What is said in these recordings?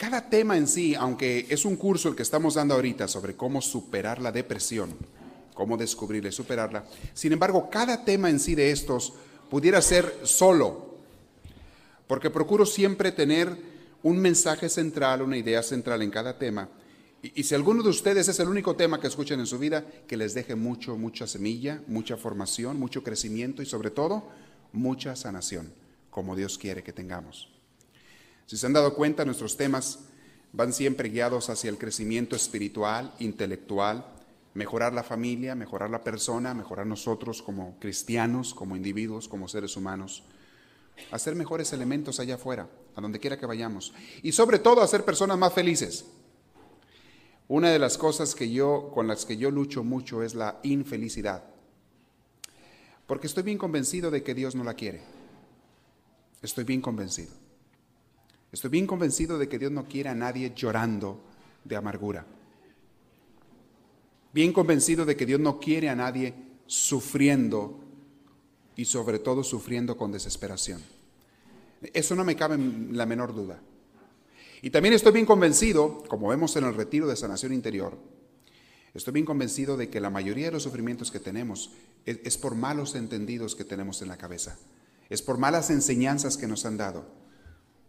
cada tema en sí, aunque es un curso el que estamos dando ahorita sobre cómo superar la depresión, cómo descubrirla y superarla, sin embargo, cada tema en sí de estos pudiera ser solo, porque procuro siempre tener un mensaje central, una idea central en cada tema. Y, si alguno de ustedes es el único tema que escuchen en su vida, que les deje mucho, mucha semilla, mucha formación, mucho crecimiento y sobre todo, mucha sanación, como Dios quiere que tengamos. Si se han dado cuenta, nuestros temas van siempre guiados hacia el crecimiento espiritual, intelectual, mejorar la familia, mejorar la persona, mejorar nosotros como cristianos, como individuos, como seres humanos, hacer mejores elementos allá afuera, a donde quiera que vayamos, y sobre todo hacer personas más felices. Una de las cosas que yo con las que yo lucho mucho es la infelicidad. Porque estoy bien convencido de que Dios no la quiere. Estoy bien convencido. Estoy bien convencido de que Dios no quiere a nadie llorando de amargura. Bien convencido de que Dios no quiere a nadie sufriendo y sobre todo sufriendo con desesperación. Eso no me cabe la menor duda. Y también estoy bien convencido, como vemos en el retiro de sanación interior, estoy bien convencido de que la mayoría de los sufrimientos que tenemos es, por malos entendidos que tenemos en la cabeza. Es por malas enseñanzas que nos han dado.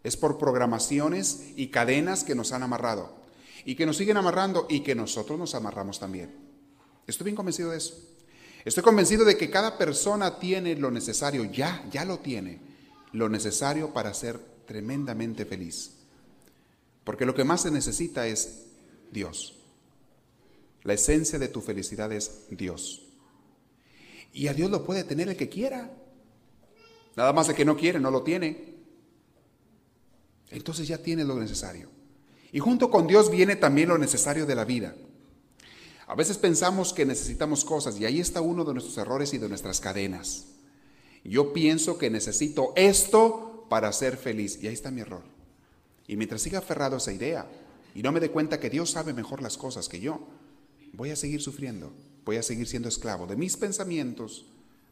Es por programaciones y cadenas que nos han amarrado. Y que nos siguen amarrando y que nosotros nos amarramos también. Estoy bien convencido de eso. Estoy convencido de que cada persona tiene lo necesario, ya, ya lo tiene, lo necesario para ser tremendamente feliz. Porque lo que más se necesita es Dios. La esencia de tu felicidad es Dios. Y a Dios lo puede tener el que quiera. Nada más de que no quiere, no lo tiene. Entonces ya tiene lo necesario. Y junto con Dios viene también lo necesario de la vida. A veces pensamos que necesitamos cosas y ahí está uno de nuestros errores y de nuestras cadenas. Yo pienso que necesito esto para ser feliz y ahí está mi error. Y mientras siga aferrado a esa idea y no me dé cuenta que Dios sabe mejor las cosas que yo, voy a seguir sufriendo voy a seguir siendo esclavo de mis pensamientos,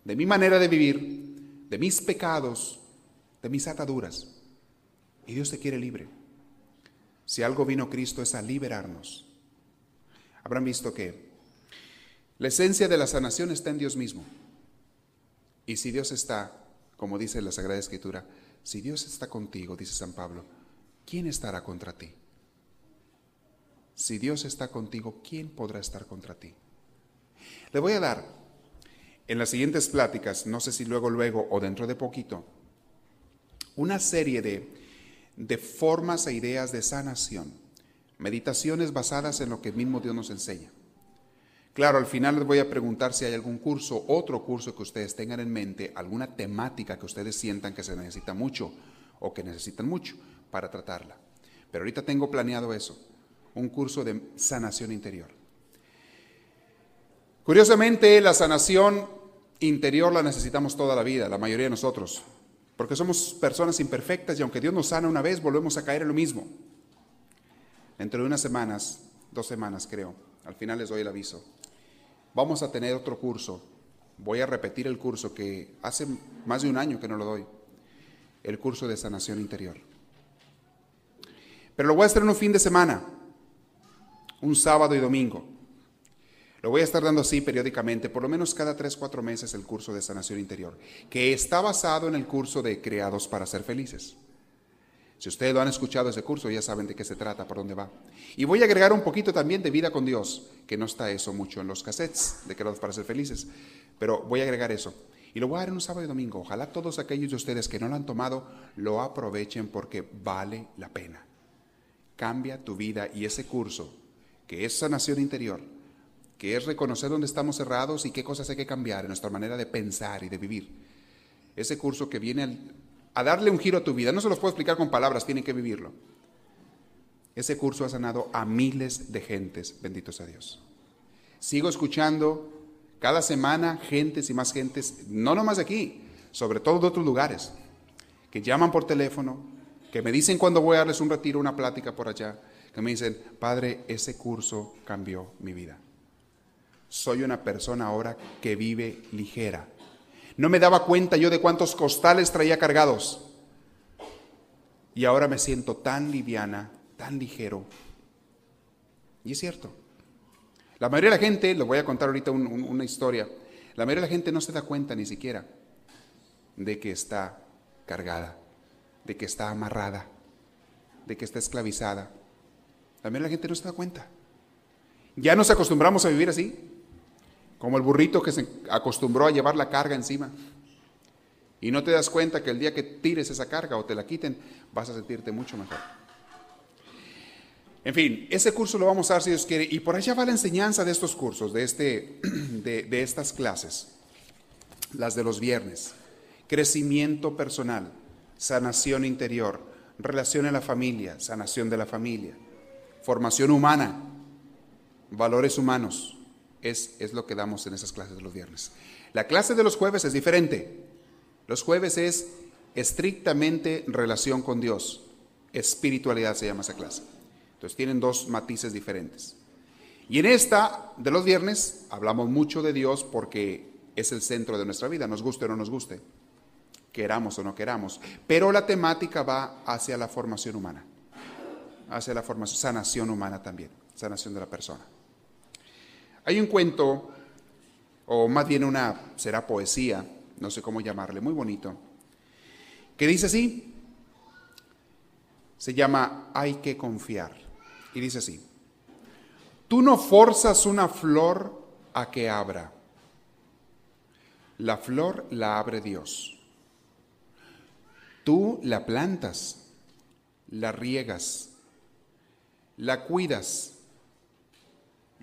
de mi manera de vivir, de mis pecados, de mis ataduras. Y Dios te quiere libre. Si algo vino Cristo es a liberarnos. Habrán visto que la esencia de la sanación está en Dios mismo. Y si Dios está, como dice la Sagrada Escritura, si Dios está contigo, dice San Pablo, ¿quién estará contra ti? Si Dios está contigo, ¿quién podrá estar contra ti? Le voy a dar en las siguientes pláticas, no sé si luego, luego o dentro de poquito, una serie de, de formas e ideas de sanación, meditaciones basadas en lo que mismo Dios nos enseña. Claro, al final les voy a preguntar si hay algún curso, otro curso que ustedes tengan en mente, alguna temática que ustedes sientan que se necesita mucho o que necesitan mucho para tratarla. Pero ahorita tengo planeado eso, un curso de sanación interior. Curiosamente, la sanación interior la necesitamos toda la vida, la mayoría de nosotros, porque somos personas imperfectas y aunque Dios nos sana una vez, volvemos a caer en lo mismo. Dentro de unas semanas, dos semanas creo, al final les doy el aviso, vamos a tener otro curso. Voy a repetir el curso que hace más de un año que no lo doy, el curso de sanación interior. Pero lo voy a hacer en un fin de semana, un sábado y domingo. Lo voy a estar dando así periódicamente, por lo menos cada tres, cuatro meses, el curso de sanación interior, que está basado en el curso de Creados para ser felices. Si ustedes lo han escuchado ese curso, ya saben de qué se trata, por dónde va. Y voy a agregar un poquito también de vida con Dios, que no está eso mucho en los cassettes de Creados para ser felices, pero voy a agregar eso. Y lo voy a dar en un sábado y domingo. Ojalá todos aquellos de ustedes que no lo han tomado lo aprovechen porque vale la pena. Cambia tu vida y ese curso, que es sanación interior, que es reconocer dónde estamos cerrados y qué cosas hay que cambiar en nuestra manera de pensar y de vivir. Ese curso que viene a darle un giro a tu vida, no se los puedo explicar con palabras, tienen que vivirlo. Ese curso ha sanado a miles de gentes, benditos a Dios. Sigo escuchando cada semana gentes y más gentes, no nomás de aquí, sobre todo de otros lugares, que llaman por teléfono, que me dicen cuando voy a darles un retiro, una plática por allá, que me dicen, Padre, ese curso cambió mi vida. Soy una persona ahora que vive ligera. No me daba cuenta yo de cuántos costales traía cargados. Y ahora me siento tan liviana, tan ligero. Y es cierto. La mayoría de la gente, les voy a contar ahorita una historia, la mayoría de la gente no se da cuenta ni siquiera de que está cargada, de que está amarrada, de que está esclavizada. La mayoría de la gente no se da cuenta. Ya nos acostumbramos a vivir así, como el burrito que se acostumbró a llevar la carga encima. Y no te das cuenta que el día que tires esa carga o te la quiten, vas a sentirte mucho mejor. En fin, ese curso lo vamos a dar si Dios quiere. Y por allá va la enseñanza de estos cursos, de, este, de, de estas clases, las de los viernes. Crecimiento personal, sanación interior, relación en la familia, sanación de la familia, formación humana, valores humanos. Es, es lo que damos en esas clases de los viernes. La clase de los jueves es diferente. Los jueves es estrictamente relación con Dios. Espiritualidad se llama esa clase. Entonces tienen dos matices diferentes. Y en esta de los viernes hablamos mucho de Dios porque es el centro de nuestra vida, nos guste o no nos guste, queramos o no queramos. Pero la temática va hacia la formación humana, hacia la formación, sanación humana también, sanación de la persona. Hay un cuento, o más bien una, será poesía, no sé cómo llamarle, muy bonito, que dice así, se llama Hay que confiar. Y dice así, tú no forzas una flor a que abra. La flor la abre Dios. Tú la plantas, la riegas, la cuidas.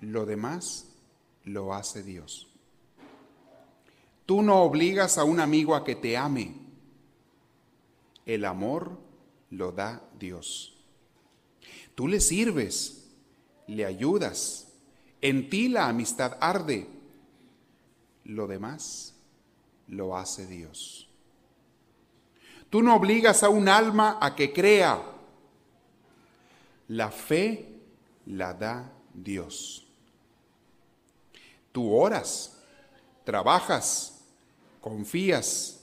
Lo demás lo hace Dios. Tú no obligas a un amigo a que te ame. El amor lo da Dios. Tú le sirves, le ayudas, en ti la amistad arde. Lo demás lo hace Dios. Tú no obligas a un alma a que crea. La fe la da Dios. Tú oras, trabajas, confías,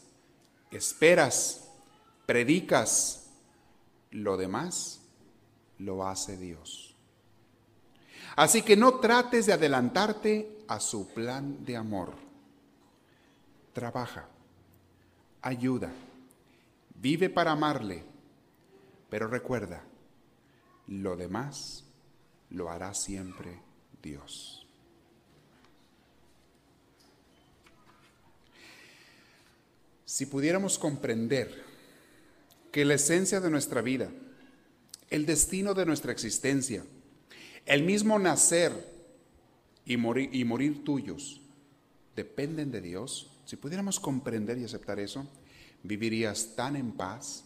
esperas, predicas. Lo demás lo hace Dios. Así que no trates de adelantarte a su plan de amor. Trabaja, ayuda, vive para amarle, pero recuerda, lo demás lo hará siempre Dios. Si pudiéramos comprender que la esencia de nuestra vida el destino de nuestra existencia, el mismo nacer y morir, y morir tuyos, dependen de Dios, si pudiéramos comprender y aceptar eso, vivirías tan en paz,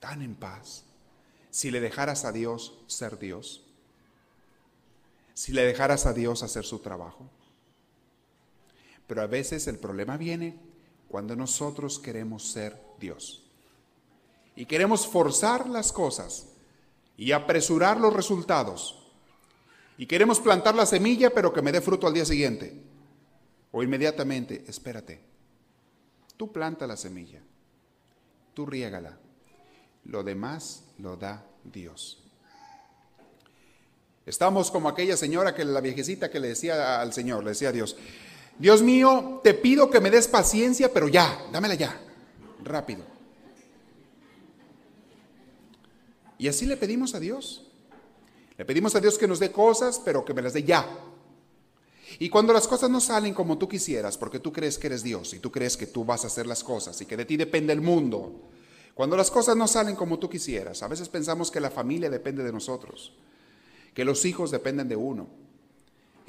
tan en paz, si le dejaras a Dios ser Dios, si le dejaras a Dios hacer su trabajo. Pero a veces el problema viene cuando nosotros queremos ser Dios y queremos forzar las cosas y apresurar los resultados. Y queremos plantar la semilla, pero que me dé fruto al día siguiente. O inmediatamente, espérate. Tú planta la semilla. Tú riégala. Lo demás lo da Dios. Estamos como aquella señora que la viejecita que le decía al Señor, le decía a Dios, Dios mío, te pido que me des paciencia, pero ya, dámela ya, rápido. Y así le pedimos a Dios. Le pedimos a Dios que nos dé cosas, pero que me las dé ya. Y cuando las cosas no salen como tú quisieras, porque tú crees que eres Dios y tú crees que tú vas a hacer las cosas y que de ti depende el mundo, cuando las cosas no salen como tú quisieras, a veces pensamos que la familia depende de nosotros, que los hijos dependen de uno,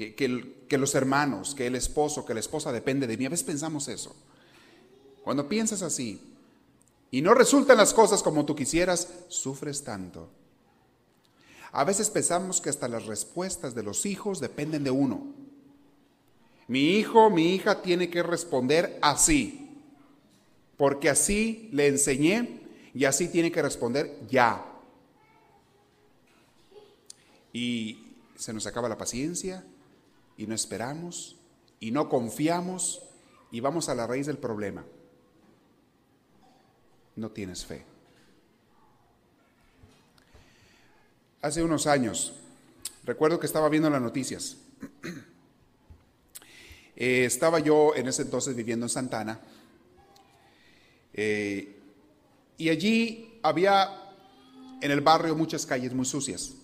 que, los hermanos, que el esposo, que la esposa depende de mí. A veces pensamos eso. Cuando piensas así, y no resultan las cosas como tú quisieras, sufres tanto. A veces pensamos que hasta las respuestas de los hijos dependen de uno. Mi hijo, mi hija tiene que responder así, porque así le enseñé y así tiene que responder ya. Y se nos acaba la paciencia y no esperamos y no confiamos y vamos a la raíz del problema. No tienes fe. Hace unos años, recuerdo que estaba viendo las noticias. Eh, estaba yo en ese entonces viviendo en Santana. Eh, y allí había en el barrio muchas calles muy sucias.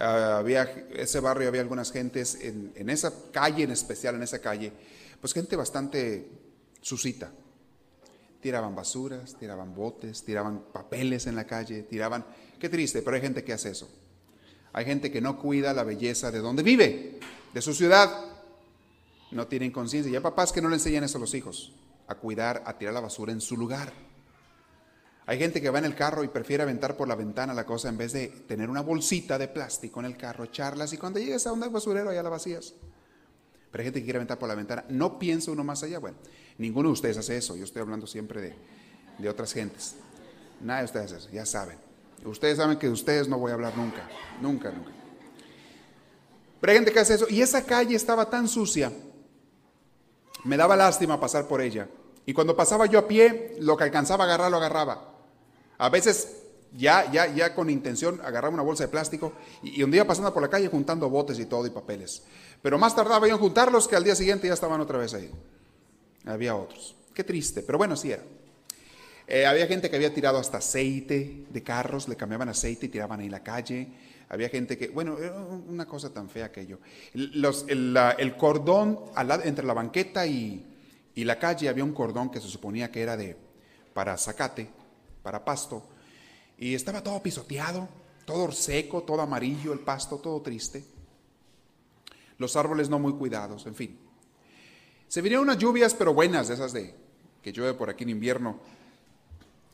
Ah, había, ese barrio había algunas gentes, en, en, esa calle en especial, en esa calle, pues gente bastante susita. Tiraban basuras, tiraban botes, tiraban papeles en la calle, tiraban Qué triste, pero hay gente que hace eso. Hay gente que no cuida la belleza de donde vive, de su ciudad. No tienen conciencia. Y hay papás que no le enseñan eso a los hijos, a cuidar, a tirar la basura en su lugar. Hay gente que va en el carro y prefiere aventar por la ventana la cosa en vez de tener una bolsita de plástico en el carro, echarlas y cuando llegues a un basurero ya la vacías. Pero hay gente que quiere aventar por la ventana. No piensa uno más allá. Bueno, ninguno de ustedes hace eso. Yo estoy hablando siempre de, de otras gentes. Nadie de ustedes hace eso, ya saben. Ustedes saben que de ustedes no voy a hablar nunca, nunca, nunca. Pero hay gente que hace eso. Y esa calle estaba tan sucia, me daba lástima pasar por ella. Y cuando pasaba yo a pie, lo que alcanzaba a agarrar, lo agarraba. A veces ya, ya, ya con intención agarraba una bolsa de plástico y, un día pasando por la calle juntando botes y todo y papeles. Pero más tardaba en juntarlos que al día siguiente ya estaban otra vez ahí. Había otros. Qué triste, pero bueno, sí era. Eh, había gente que había tirado hasta aceite de carros, le cambiaban aceite y tiraban ahí en la calle. Había gente que, bueno, era una cosa tan fea aquello. Los, el, el, cordón entre la banqueta y, y, la calle había un cordón que se suponía que era de para zacate, para pasto, y estaba todo pisoteado, todo seco, todo amarillo, el pasto, todo triste. Los árboles no muy cuidados, en fin. Se vinieron unas lluvias, pero buenas, de esas de que llueve por aquí en invierno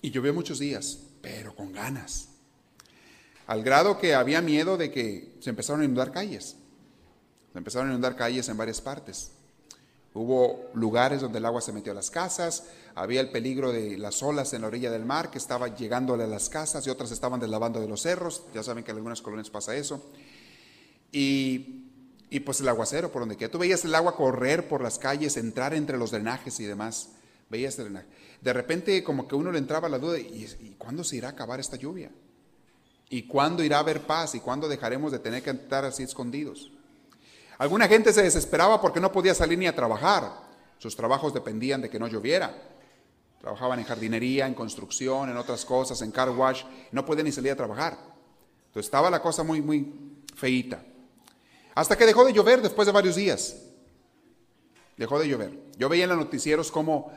y llovió muchos días, pero con ganas. Al grado que había miedo de que se empezaron a inundar calles. Se empezaron a inundar calles en varias partes. Hubo lugares donde el agua se metió a las casas, había el peligro de las olas en la orilla del mar que estaba llegándole a las casas y otras estaban deslavando de los cerros. Ya saben que en algunas colonias pasa eso. Y, y pues el aguacero, por donde quiera. Tú veías el agua correr por las calles, entrar entre los drenajes y demás. Veías el drenaje de repente como que uno le entraba la duda, ¿y, cuándo se irá a acabar esta lluvia? ¿Y cuándo irá a haber paz? ¿Y cuándo dejaremos de tener que estar así escondidos? Alguna gente se desesperaba porque no podía salir ni a trabajar. Sus trabajos dependían de que no lloviera. Trabajaban en jardinería, en construcción, en otras cosas, en car wash. No podían ni salir a trabajar. Entonces estaba la cosa muy, muy feíta. Hasta que dejó de llover después de varios días. Dejó de llover. Yo veía en los noticieros cómo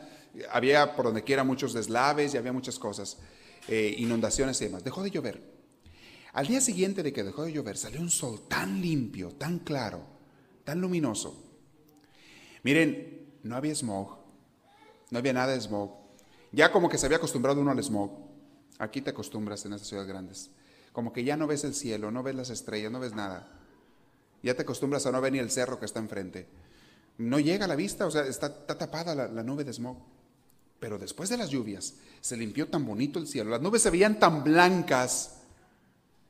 había por donde quiera muchos deslaves y había muchas cosas, eh, inundaciones y demás. Dejó de llover. Al día siguiente de que dejó de llover, salió un sol tan limpio, tan claro, tan luminoso. Miren, no había smog, no había nada de smog. Ya como que se había acostumbrado uno al smog. Aquí te acostumbras en estas ciudades grandes. Como que ya no ves el cielo, no ves las estrellas, no ves nada. Ya te acostumbras a no ver ni el cerro que está enfrente. No llega a la vista, o sea, está, tapada la nube de smog. Pero después de las lluvias se limpió tan bonito el cielo, las nubes se veían tan blancas,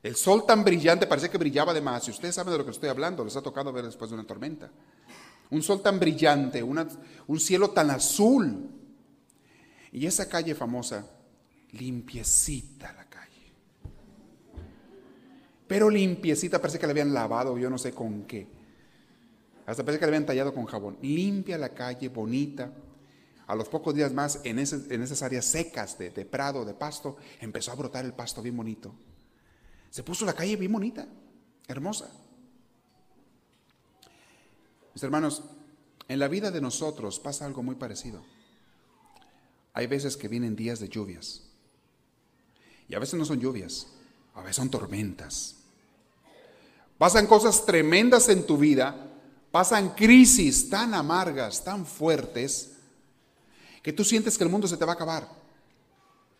el sol tan brillante, parecía que brillaba de más. Y ustedes saben de lo que estoy hablando, les ha tocado ver después de una tormenta. Un sol tan brillante, un cielo tan azul. Y esa calle famosa, limpiecita la calle. Pero limpiecita, parece que la habían lavado, yo no sé con qué. Hasta parece que la habían tallado con jabón. Limpia la calle, bonita. A los pocos días más, en, esas áreas secas de, prado, de pasto, empezó a brotar el pasto bien bonito. Se puso la calle bien bonita, hermosa. Mis hermanos, en la vida de nosotros pasa algo muy parecido. Hay veces que vienen días de lluvias. Y a veces no son lluvias, a veces son tormentas. Pasan cosas tremendas en tu vida, pasan crisis tan amargas, tan fuertes, que tú sientes que el mundo se te va a acabar.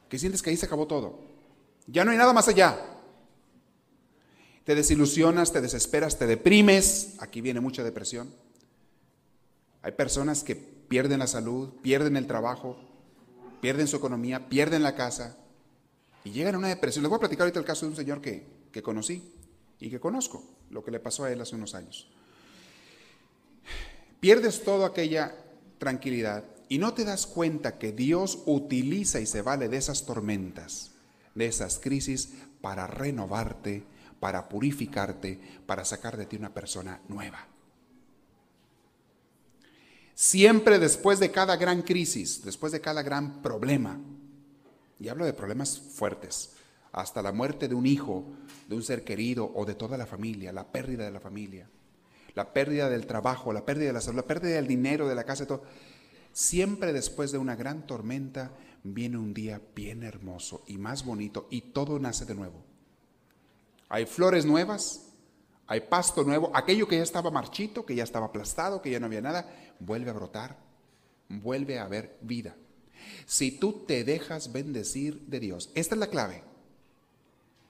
que sientes que ahí se acabó todo. Ya no hay nada más allá. Te desilusionas, te desesperas, te deprimes. Aquí viene mucha depresión. Hay personas que pierden la salud, pierden el trabajo, pierden su economía, pierden la casa y llegan a una depresión. Les voy a platicar ahorita el caso de un señor que, que conocí y que conozco, lo que le pasó a él hace unos años. Pierdes toda aquella tranquilidad y no te das cuenta que Dios utiliza y se vale de esas tormentas, de esas crisis, para renovarte, para purificarte, para sacar de ti una persona nueva. Siempre después de cada gran crisis, después de cada gran problema, y hablo de problemas fuertes, hasta la muerte de un hijo, de un ser querido o de toda la familia, la pérdida de la familia, la pérdida del trabajo, la pérdida de la salud, la pérdida del dinero, de la casa, todo. Siempre después de una gran tormenta viene un día bien hermoso y más bonito y todo nace de nuevo. Hay flores nuevas, hay pasto nuevo, aquello que ya estaba marchito, que ya estaba aplastado, que ya no había nada, vuelve a brotar, vuelve a haber vida. Si tú te dejas bendecir de Dios, esta es la clave.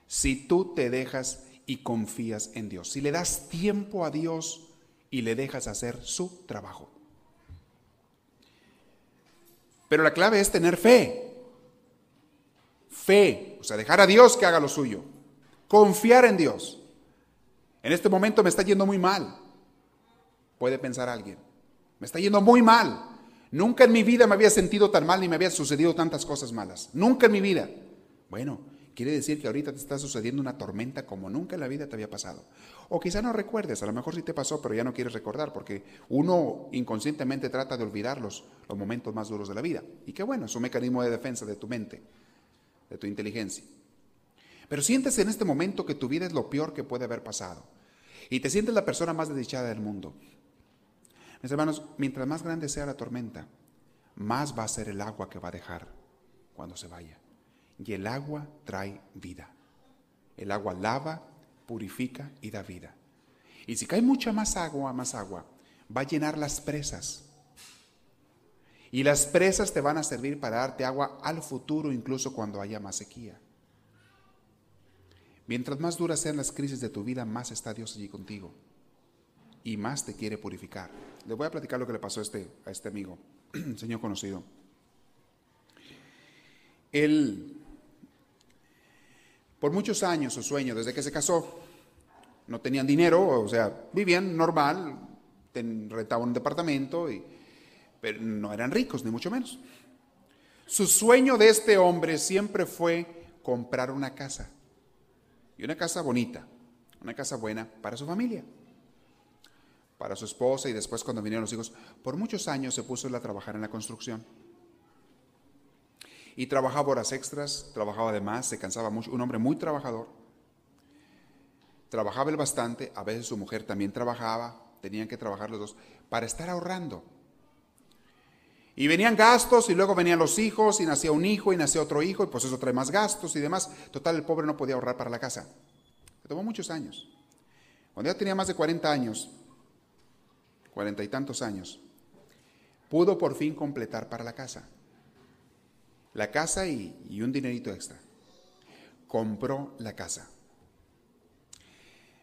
Si tú te dejas y confías en Dios, si le das tiempo a Dios y le dejas hacer su trabajo. Pero la clave es tener fe. Fe, o sea, dejar a Dios que haga lo suyo. Confiar en Dios. En este momento me está yendo muy mal. Puede pensar alguien. Me está yendo muy mal. Nunca en mi vida me había sentido tan mal ni me habían sucedido tantas cosas malas. Nunca en mi vida. Bueno, quiere decir que ahorita te está sucediendo una tormenta como nunca en la vida te había pasado. O quizá no recuerdes, a lo mejor sí te pasó, pero ya no quieres recordar, porque uno inconscientemente trata de olvidar los, los momentos más duros de la vida. Y qué bueno, es un mecanismo de defensa de tu mente, de tu inteligencia. Pero sientes en este momento que tu vida es lo peor que puede haber pasado. Y te sientes la persona más desdichada del mundo. Mis hermanos, mientras más grande sea la tormenta, más va a ser el agua que va a dejar cuando se vaya. Y el agua trae vida. El agua lava, purifica y da vida. Y si cae mucha más agua, más agua, va a llenar las presas. Y las presas te van a servir para darte agua al futuro, incluso cuando haya más sequía. Mientras más duras sean las crisis de tu vida, más está Dios allí contigo y más te quiere purificar. Le voy a platicar lo que le pasó a este, a este amigo, señor conocido. Él, por muchos años, su sueño, desde que se casó, no tenían dinero, o sea, vivían normal, rentaban un departamento, y, pero no eran ricos, ni mucho menos. Su sueño de este hombre siempre fue comprar una casa, y una casa bonita, una casa buena para su familia para su esposa y después cuando vinieron los hijos, por muchos años se puso él a trabajar en la construcción. Y trabajaba horas extras, trabajaba de más, se cansaba mucho, un hombre muy trabajador. Trabajaba él bastante, a veces su mujer también trabajaba, tenían que trabajar los dos, para estar ahorrando. Y venían gastos y luego venían los hijos y nacía un hijo y nacía otro hijo y pues eso trae más gastos y demás. Total, el pobre no podía ahorrar para la casa. Le tomó muchos años. Cuando ya tenía más de 40 años, cuarenta y tantos años, pudo por fin completar para la casa. La casa y, un dinerito extra. Compró la casa.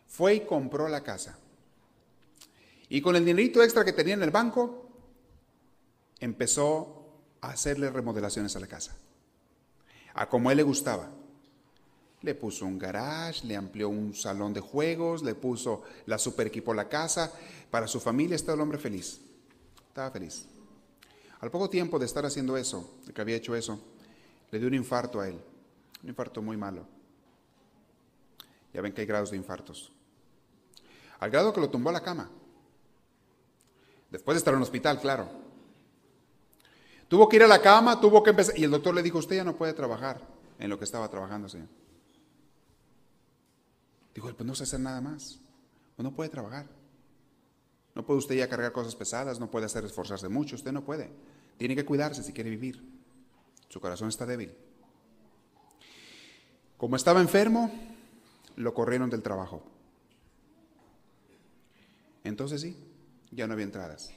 Fue y compró la casa. Y con el dinerito extra que tenía en el banco, empezó a hacerle remodelaciones a la casa. A como a él le gustaba. Le puso un garage, le amplió un salón de juegos, le puso la super equipo la casa. Para su familia estaba el hombre feliz. Estaba feliz. Al poco tiempo de estar haciendo eso, de que había hecho eso, le dio un infarto a él. Un infarto muy malo. Ya ven que hay grados de infartos. Al grado que lo tumbó a la cama. Después de estar en el hospital, claro. Tuvo que ir a la cama, tuvo que empezar. Y el doctor le dijo, usted ya no puede trabajar en lo que estaba trabajando, señor. Dijo, pues no sé hacer nada más. Pues no puede trabajar. No puede usted ya cargar cosas pesadas, no puede hacer esforzarse mucho, usted no puede. Tiene que cuidarse si quiere vivir. Su corazón está débil. Como estaba enfermo, lo corrieron del trabajo. Entonces sí, ya no había entradas.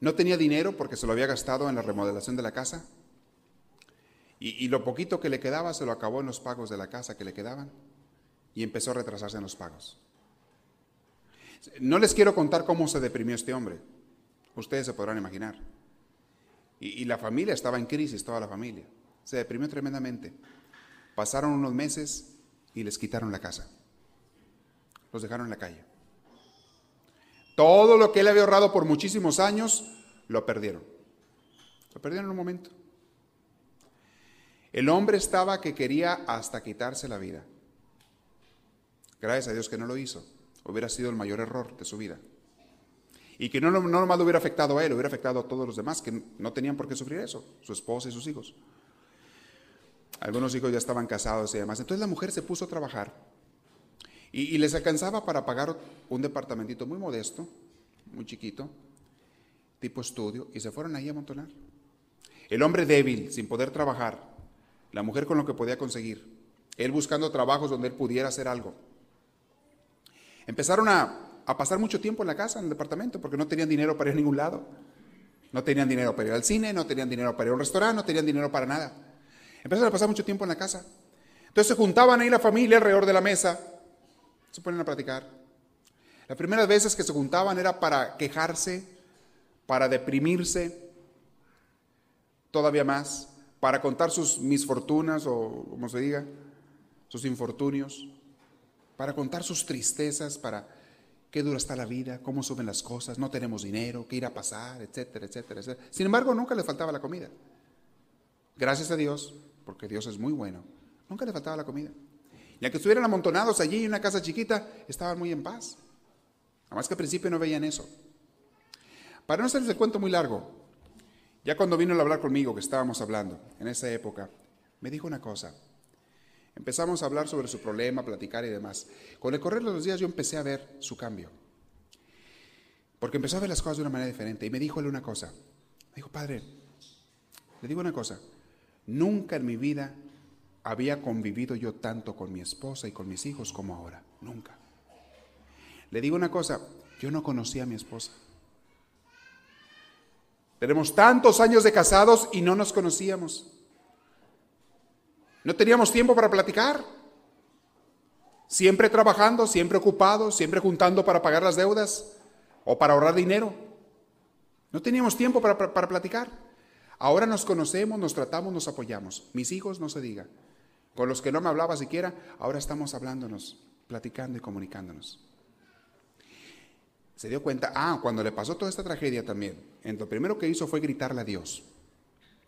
No tenía dinero porque se lo había gastado en la remodelación de la casa. Y, y, lo poquito que le quedaba se lo acabó en los pagos de la casa que le quedaban y empezó a retrasarse en los pagos. No les quiero contar cómo se deprimió este hombre. Ustedes se podrán imaginar. Y, la familia estaba en crisis, toda la familia. Se deprimió tremendamente. Pasaron unos meses y les quitaron la casa. Los dejaron en la calle. Todo lo que él había ahorrado por muchísimos años, lo perdieron. Lo perdieron en un momento. El hombre estaba que quería hasta quitarse la vida. Gracias a Dios que no lo hizo. Hubiera sido el mayor error de su vida. Y que no, no lo hubiera afectado a él, hubiera afectado a todos los demás que no tenían por qué sufrir eso, su esposa y sus hijos. Algunos hijos ya estaban casados y demás. Entonces la mujer se puso a trabajar y, les alcanzaba para pagar un departamentito muy modesto, muy chiquito, tipo estudio, y se fueron ahí a amontonar. El hombre débil, sin poder trabajar, la mujer con lo que podía conseguir, él buscando trabajos donde él pudiera hacer algo. Empezaron a a pasar mucho tiempo en la casa, en el departamento, porque no tenían dinero para ir a ningún lado. No tenían dinero para ir al cine, no tenían dinero para ir a un restaurante, no tenían dinero para nada. Empezaron a pasar mucho tiempo en la casa. Entonces se juntaban ahí la familia alrededor de la mesa, se ponen a platicar. Las primeras veces que se juntaban era para quejarse, para deprimirse, todavía más, para contar sus misfortunas o como se diga, sus infortunios, para contar sus tristezas, para qué dura está la vida, cómo suben las cosas, no tenemos dinero, qué irá a pasar, etcétera, etcétera, etcétera. Sin embargo, nunca le faltaba la comida. Gracias a Dios, porque Dios es muy bueno, nunca le faltaba la comida. Ya que estuvieran amontonados allí en una casa chiquita, estaban muy en paz. Además que al principio no veían eso. Para no hacerles el cuento muy largo, ya cuando vino a hablar conmigo, que estábamos hablando en esa época, me dijo una cosa. Empezamos a hablar sobre su problema, platicar y demás. Con el correr de los días yo empecé a ver su cambio. Porque empezó a ver las cosas de una manera diferente. Y me dijo él una cosa. Me dijo, padre, le digo una cosa. Nunca en mi vida había convivido yo tanto con mi esposa y con mis hijos como ahora. Nunca. Le digo una cosa. Yo no conocía a mi esposa. Tenemos tantos años de casados y no nos conocíamos. No teníamos tiempo para platicar. Siempre trabajando, siempre ocupados, siempre juntando para pagar las deudas o para ahorrar dinero. No teníamos tiempo para, para, platicar. Ahora nos conocemos, nos tratamos, nos apoyamos. Mis hijos no se diga. Con los que no me hablaba siquiera, ahora estamos hablándonos, platicando y comunicándonos. Se dio cuenta, ah, cuando le pasó toda esta tragedia también, lo primero que hizo fue gritarle a Dios.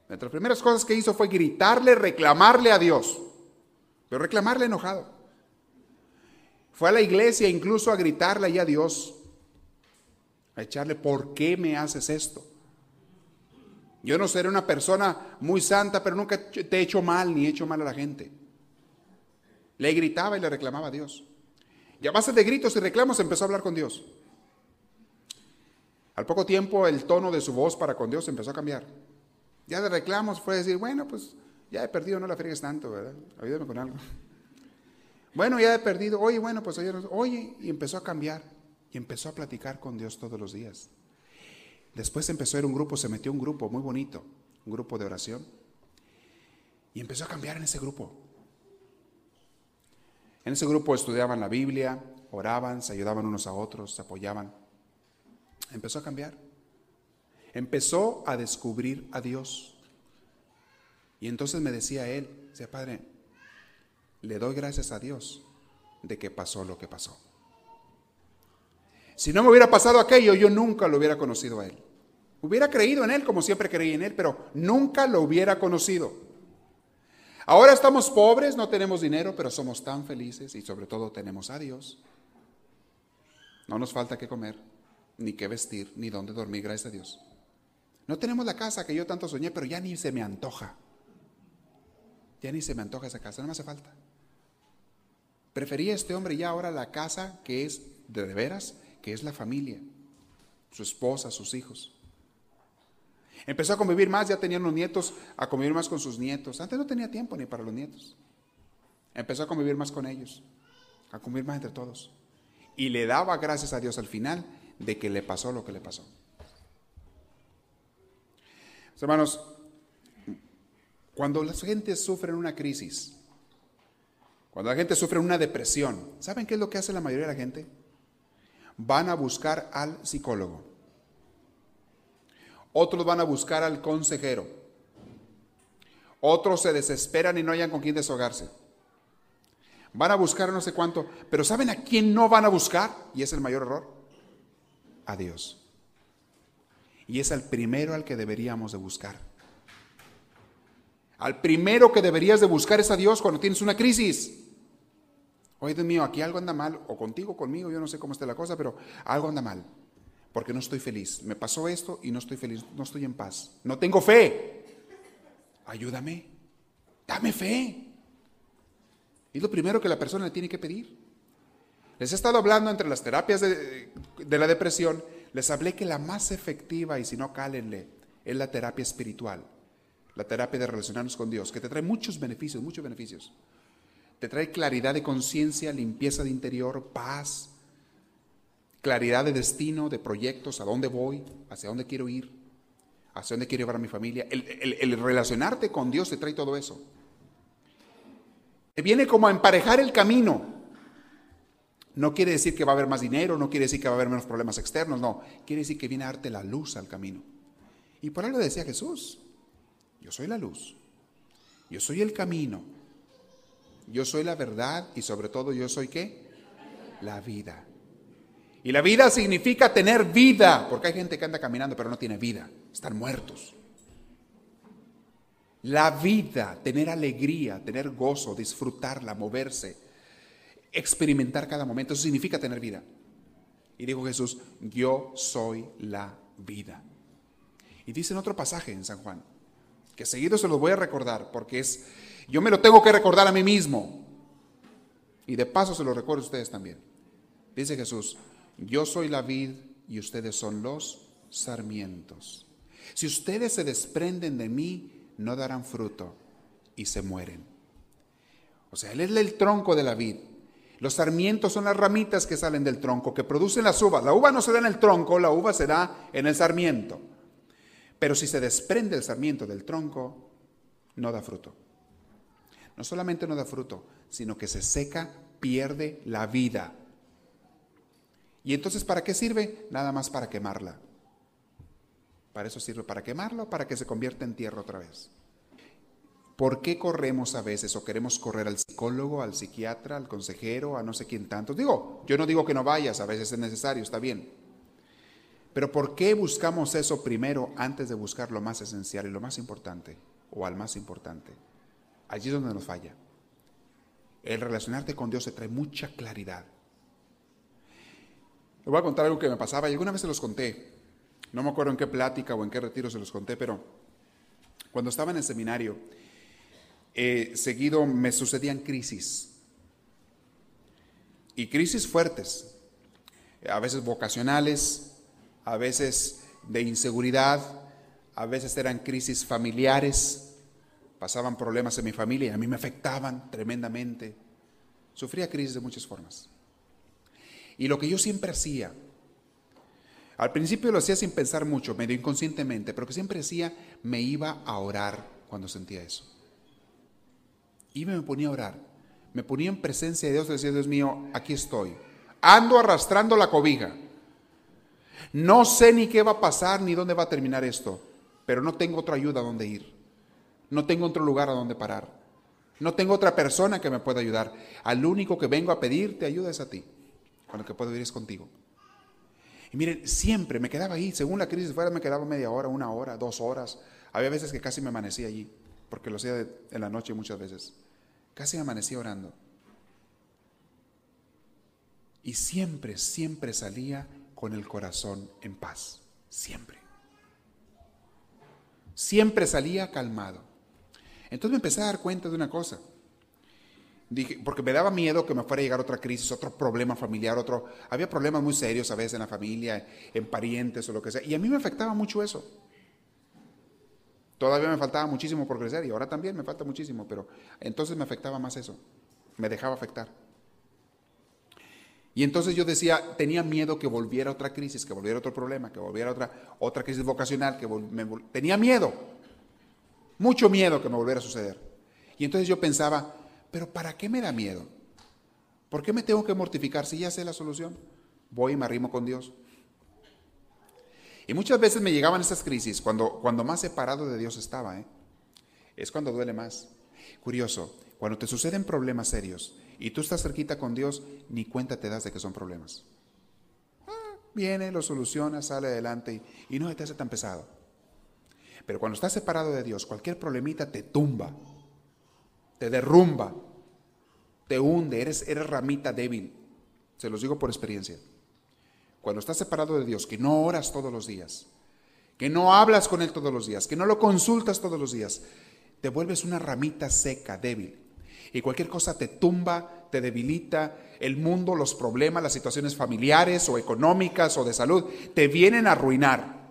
Entre las primeras cosas que hizo fue gritarle, reclamarle a Dios, pero reclamarle enojado. Fue a la iglesia incluso a gritarle ahí a Dios, a echarle, ¿por qué me haces esto? Yo no seré una persona muy santa, pero nunca te he hecho mal ni he hecho mal a la gente. Le gritaba y le reclamaba a Dios. Y a base de gritos y reclamos empezó a hablar con Dios. Al poco tiempo el tono de su voz para con Dios empezó a cambiar. Ya de reclamos fue decir, bueno, pues ya he perdido, no la friegues tanto, ¿verdad? Ayúdame con algo. Bueno, ya he perdido, oye, bueno, pues oye, oye, y empezó a cambiar, y empezó a platicar con Dios todos los días. Después empezó a ir un grupo, se metió un grupo muy bonito, un grupo de oración, y empezó a cambiar en ese grupo. En ese grupo estudiaban la Biblia, oraban, se ayudaban unos a otros, se apoyaban. Empezó a cambiar. Empezó a descubrir a Dios. Y entonces me decía él, decía, Padre, le doy gracias a Dios de que pasó lo que pasó. Si no me hubiera pasado aquello, yo nunca lo hubiera conocido a él. Hubiera creído en él como siempre creí en él, pero nunca lo hubiera conocido. Ahora estamos pobres, no tenemos dinero, pero somos tan felices y sobre todo tenemos a Dios. No nos falta que comer, ni que vestir, ni dónde dormir, gracias a Dios. No tenemos la casa que yo tanto soñé, pero ya ni se me antoja. Ya ni se me antoja esa casa, no me hace falta. Prefería este hombre ya ahora la casa que es de veras, que es la familia, su esposa, sus hijos. Empezó a convivir más, ya tenían los nietos, a convivir más con sus nietos. Antes no tenía tiempo ni para los nietos. Empezó a convivir más con ellos, a convivir más entre todos. Y le daba gracias a Dios al final de que le pasó lo que le pasó. Hermanos, Cuando la gente sufre una crisis, cuando la gente sufre una depresión, ¿saben qué es lo que hace la mayoría de la gente? Van a buscar al psicólogo. Otros van a buscar al consejero. Otros se desesperan y no hayan con quién deshogarse. Van a buscar no sé cuánto, pero ¿saben a quién no van a buscar? Y es el mayor error. A Dios. Y es al primero al que deberíamos de buscar. Al primero que deberías de buscar es a Dios cuando tienes una crisis. Oye, Dios mío, aquí algo anda mal, o contigo, conmigo, yo no sé cómo está la cosa, pero algo anda mal, porque no estoy feliz. Me pasó esto y no estoy feliz, no estoy en paz. No tengo fe. Ayúdame, dame fe. Es lo primero que la persona le tiene que pedir. Les he estado hablando entre las terapias de, de la depresión, les hablé que la más efectiva, y si no, cálenle, es la terapia espiritual, la terapia de relacionarnos con Dios, que te trae muchos beneficios, muchos beneficios. Te trae claridad de conciencia, limpieza de interior, paz, claridad de destino, de proyectos, a dónde voy, hacia dónde quiero ir, hacia dónde quiero llevar a mi familia. El, relacionarte con Dios te trae todo eso. Te viene como a emparejar el camino. No quiere decir que va a haber más dinero, no quiere decir que va a haber menos problemas externos, no. Quiere decir que viene a darte la luz al camino. Y por algo decía Jesús, yo soy la luz, yo soy el camino, yo soy la verdad y sobre todo yo soy qué? La vida. Y la vida significa tener vida, porque hay gente que anda caminando pero no tiene vida, están muertos. La vida, tener alegría, tener gozo, disfrutarla, moverse, experimentar cada momento, eso significa tener vida. Y dijo Jesús, yo soy la vida. Y dice en otro pasaje en San Juan, que seguido se los voy a recordar porque es yo me lo tengo que recordar a mí mismo. Y de paso se lo recuerdo a ustedes también. Dice Jesús, yo soy la vid y ustedes son los sarmientos. Si ustedes se desprenden de mí, no darán fruto y se mueren. O sea, Él es el tronco de la vid. Los sarmientos son las ramitas que salen del tronco, que producen las uvas. La uva no se da en el tronco, la uva se da en el sarmiento. Pero si se desprende el sarmiento del tronco, no da fruto no solamente no da fruto, sino que se seca, pierde la vida. ¿Y entonces para qué sirve? Nada más para quemarla. Para eso sirve, para quemarla o para que se convierta en tierra otra vez. ¿Por qué corremos a veces o queremos correr al psicólogo, al psiquiatra, al consejero, a no sé quién tanto? Digo, yo no digo que no vayas, a veces es necesario, está bien. Pero ¿por qué buscamos eso primero antes de buscar lo más esencial y lo más importante o al más importante? Allí es donde nos falla. El relacionarte con Dios te trae mucha claridad. Le voy a contar algo que me pasaba y alguna vez se los conté. No me acuerdo en qué plática o en qué retiro se los conté, pero cuando estaba en el seminario, eh, seguido me sucedían crisis. Y crisis fuertes, a veces vocacionales, a veces de inseguridad, a veces eran crisis familiares, pasaban problemas en mi familia y a mí me afectaban tremendamente. Sufría crisis de muchas formas. Y lo que yo siempre hacía, al principio lo hacía sin pensar mucho, medio inconscientemente, pero que siempre hacía, me iba a orar cuando sentía eso. Y me ponía a orar. Me ponía en presencia de Dios y decía, Dios mío, aquí estoy. Ando arrastrando la cobija. No sé ni qué va a pasar ni dónde va a terminar esto, pero no tengo otra ayuda a dónde ir. No tengo otro lugar a donde parar. No tengo otra persona que me pueda ayudar. Al único que vengo a pedirte ayuda es a ti. Con que puedo ir es contigo. Y miren, siempre me quedaba ahí. Según la crisis fuera, me quedaba media hora, una hora, dos horas. Había veces que casi me amanecía allí, porque lo hacía en la noche muchas veces. Casi me amanecía orando. Y siempre, siempre salía con el corazón en paz. Siempre. Siempre salía calmado. Entonces me empecé a dar cuenta de una cosa. Dije, porque me daba miedo que me fuera a llegar otra crisis, otro problema familiar, otro... Había problemas muy serios a veces en la familia, en parientes o lo que sea. Y a mí me afectaba mucho eso. Todavía me faltaba muchísimo por crecer y ahora también me falta muchísimo, pero entonces me afectaba más eso. Me dejaba afectar. Y entonces yo decía, tenía miedo que volviera otra crisis, que volviera otro problema, que volviera otra, otra crisis vocacional, que tenía miedo. Mucho miedo que me volviera a suceder. Y entonces yo pensaba, pero ¿para qué me da miedo? ¿Por qué me tengo que mortificar si ya sé la solución? Voy y me arrimo con Dios. Y muchas veces me llegaban esas crisis cuando, cuando más separado de Dios estaba. ¿eh? Es cuando duele más. Curioso, cuando te suceden problemas serios y tú estás cerquita con Dios, ni cuenta te das de que son problemas. Ah, viene, lo soluciona, sale adelante y, y no te hace tan pesado. Pero cuando estás separado de Dios, cualquier problemita te tumba, te derrumba, te hunde, eres, eres ramita débil. Se los digo por experiencia. Cuando estás separado de Dios, que no oras todos los días, que no hablas con Él todos los días, que no lo consultas todos los días, te vuelves una ramita seca, débil. Y cualquier cosa te tumba, te debilita, el mundo, los problemas, las situaciones familiares o económicas o de salud, te vienen a arruinar.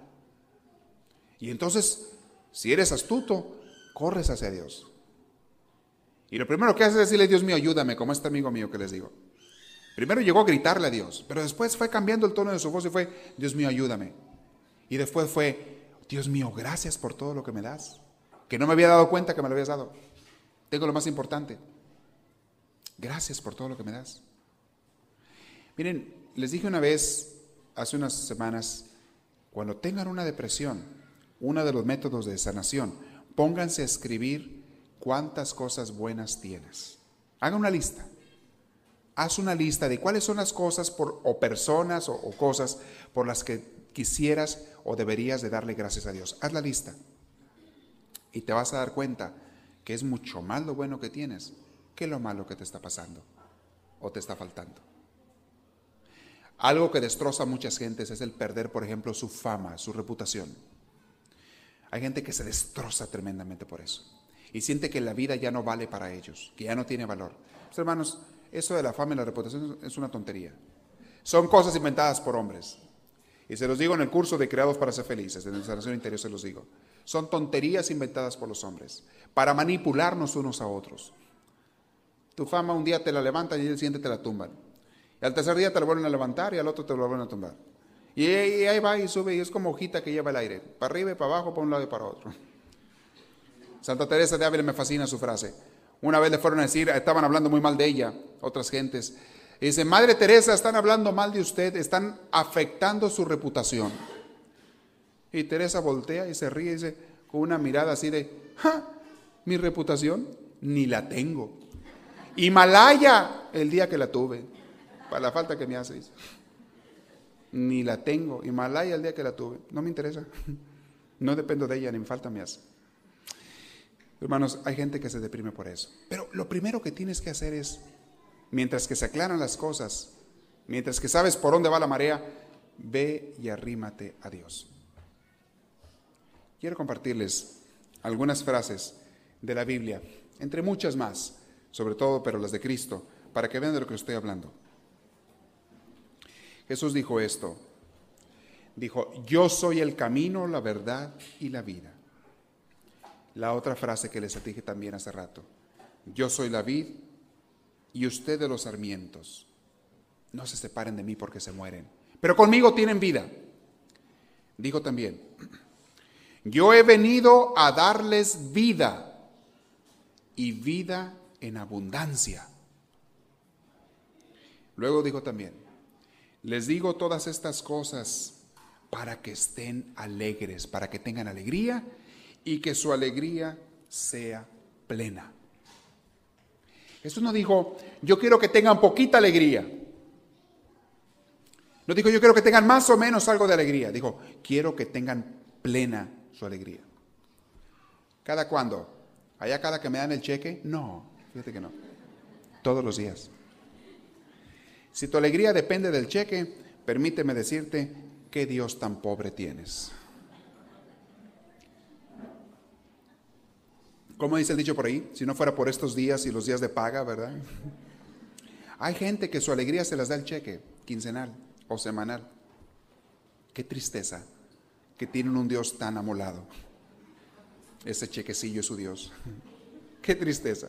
Y entonces, si eres astuto, corres hacia Dios. Y lo primero que haces es decirle, Dios mío, ayúdame, como este amigo mío que les digo. Primero llegó a gritarle a Dios, pero después fue cambiando el tono de su voz y fue, Dios mío, ayúdame. Y después fue, Dios mío, gracias por todo lo que me das, que no me había dado cuenta que me lo habías dado. Tengo lo más importante. Gracias por todo lo que me das. Miren, les dije una vez, hace unas semanas, cuando tengan una depresión, uno de los métodos de sanación. Pónganse a escribir cuántas cosas buenas tienes. Haga una lista. Haz una lista de cuáles son las cosas por, o personas o, o cosas por las que quisieras o deberías de darle gracias a Dios. Haz la lista. Y te vas a dar cuenta que es mucho más lo bueno que tienes que lo malo que te está pasando o te está faltando. Algo que destroza a muchas gentes es el perder, por ejemplo, su fama, su reputación. Hay gente que se destroza tremendamente por eso y siente que la vida ya no vale para ellos, que ya no tiene valor. Pues, hermanos, eso de la fama y la reputación es una tontería. Son cosas inventadas por hombres. Y se los digo en el curso de Creados para ser felices, en la sanación interior se los digo. Son tonterías inventadas por los hombres para manipularnos unos a otros. Tu fama un día te la levantan y el siguiente te la tumban. Y al tercer día te la vuelven a levantar y al otro te la vuelven a tumbar. Y ahí va y sube y es como hojita que lleva el aire, para arriba y para abajo, para un lado y para otro. Santa Teresa de Ávila me fascina su frase. Una vez le fueron a decir, estaban hablando muy mal de ella, otras gentes. Y dice, Madre Teresa, están hablando mal de usted, están afectando su reputación. Y Teresa voltea y se ríe y dice, con una mirada así de, mi reputación ni la tengo. Himalaya el día que la tuve, para la falta que me hace ni la tengo. Himalaya el día que la tuve. No me interesa. No dependo de ella, ni me falta me hace. Hermanos, hay gente que se deprime por eso. Pero lo primero que tienes que hacer es, mientras que se aclaran las cosas, mientras que sabes por dónde va la marea, ve y arrímate a Dios. Quiero compartirles algunas frases de la Biblia, entre muchas más, sobre todo, pero las de Cristo, para que vean de lo que estoy hablando. Jesús dijo esto. Dijo, yo soy el camino, la verdad y la vida. La otra frase que les dije también hace rato. Yo soy la vid y ustedes los sarmientos. No se separen de mí porque se mueren. Pero conmigo tienen vida. Dijo también, yo he venido a darles vida y vida en abundancia. Luego dijo también, les digo todas estas cosas para que estén alegres, para que tengan alegría y que su alegría sea plena. Jesús no dijo, yo quiero que tengan poquita alegría. No dijo, yo quiero que tengan más o menos algo de alegría. Dijo, quiero que tengan plena su alegría. ¿Cada cuándo? ¿Allá cada que me dan el cheque? No, fíjate que no. Todos los días. Si tu alegría depende del cheque, permíteme decirte qué Dios tan pobre tienes. ¿Cómo dice el dicho por ahí? Si no fuera por estos días y los días de paga, ¿verdad? Hay gente que su alegría se las da el cheque quincenal o semanal. Qué tristeza que tienen un Dios tan amolado. Ese chequecillo es su Dios. Qué tristeza.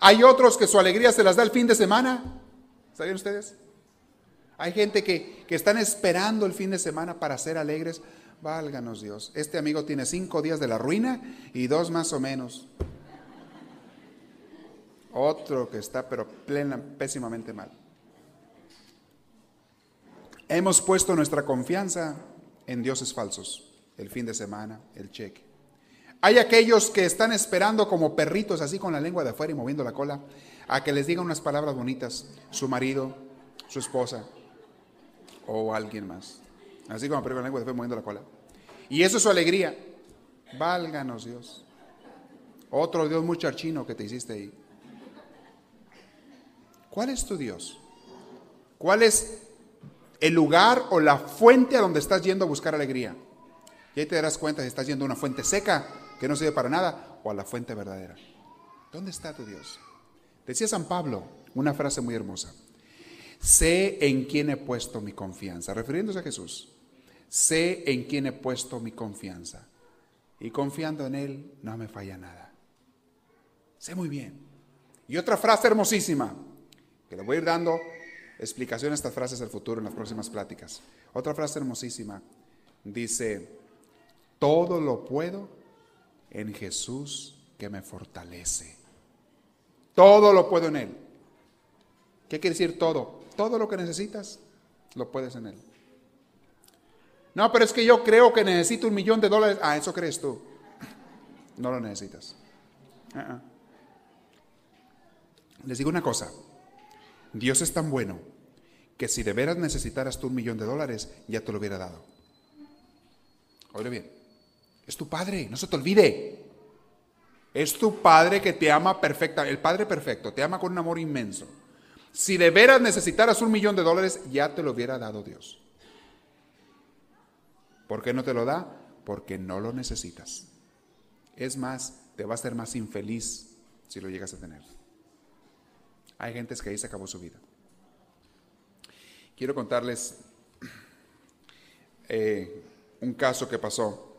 Hay otros que su alegría se las da el fin de semana ¿Saben ustedes? Hay gente que, que están esperando el fin de semana para ser alegres Válganos Dios. Este amigo tiene cinco días de la ruina y dos más o menos. Otro que está pero plena, pésimamente mal. Hemos puesto nuestra confianza en dioses falsos. El fin de semana, el cheque. Hay aquellos que están esperando como perritos así con la lengua de afuera y moviendo la cola a que les diga unas palabras bonitas su marido, su esposa o alguien más. Así como la lengua de afuera moviendo la cola. Y eso es su alegría. Válganos Dios. Otro Dios muy charchino que te hiciste ahí. ¿Cuál es tu Dios? ¿Cuál es el lugar o la fuente a donde estás yendo a buscar alegría? Y ahí te darás cuenta si estás yendo a una fuente seca que no sirve para nada o a la fuente verdadera. ¿Dónde está tu Dios? Decía San Pablo una frase muy hermosa. Sé en quién he puesto mi confianza, refiriéndose a Jesús. Sé en quién he puesto mi confianza. Y confiando en Él no me falla nada. Sé muy bien. Y otra frase hermosísima que le voy a ir dando explicación a estas frases del futuro en las próximas pláticas. Otra frase hermosísima dice, todo lo puedo en Jesús que me fortalece. Todo lo puedo en Él. ¿Qué quiere decir todo? Todo lo que necesitas, lo puedes en Él. No, pero es que yo creo que necesito un millón de dólares. Ah, eso crees tú. No lo necesitas. Uh-uh. Les digo una cosa. Dios es tan bueno que si de veras necesitaras tú un millón de dólares, ya te lo hubiera dado. Oye bien, es tu Padre, no se te olvide. Es tu Padre que te ama perfecta, el Padre perfecto, te ama con un amor inmenso. Si de veras necesitaras un millón de dólares, ya te lo hubiera dado Dios. ¿Por qué no te lo da? Porque no lo necesitas. Es más, te va a hacer más infeliz si lo llegas a tener. Hay gentes que ahí se acabó su vida. Quiero contarles eh, un caso que pasó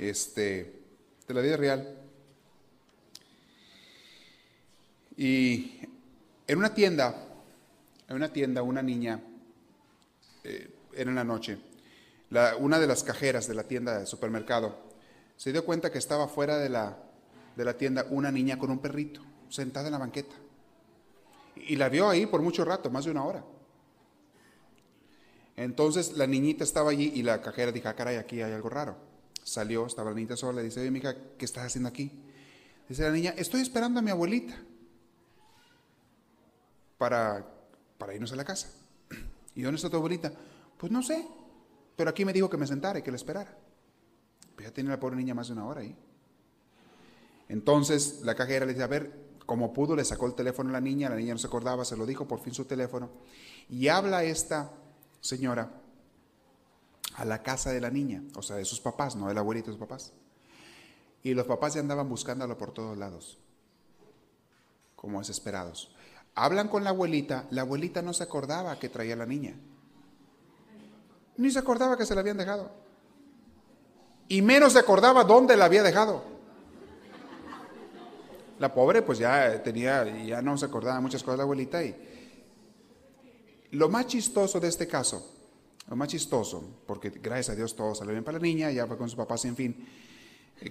este, de la vida real. Y en una tienda, en una tienda, una niña, eh, era en la noche, una de las cajeras de la tienda de supermercado se dio cuenta que estaba fuera de la, de la tienda una niña con un perrito, sentada en la banqueta. Y la vio ahí por mucho rato, más de una hora. Entonces la niñita estaba allí y la cajera dijo, ah, caray, aquí hay algo raro. Salió, estaba la niñita sola, dice, oye, mija, ¿qué estás haciendo aquí? Dice la niña, estoy esperando a mi abuelita para, para irnos a la casa. ¿Y dónde está tu abuelita? Pues no sé, pero aquí me dijo que me sentara y que la esperara. Pues ya tenía la pobre niña más de una hora ahí. Entonces la cajera le dice, a ver, como pudo, le sacó el teléfono a la niña, la niña no se acordaba, se lo dijo por fin su teléfono. Y habla esta señora a la casa de la niña, o sea, de sus papás, no del abuelito de sus papás. Y los papás ya andaban buscándolo por todos lados, como desesperados. Hablan con la abuelita, la abuelita no se acordaba que traía la niña. Ni se acordaba que se la habían dejado. Y menos se acordaba dónde la había dejado. La pobre pues ya tenía, ya no se acordaba muchas cosas de la abuelita y lo más chistoso de este caso, lo más chistoso, porque gracias a Dios todo salió bien para la niña, ya fue con sus papás, en fin,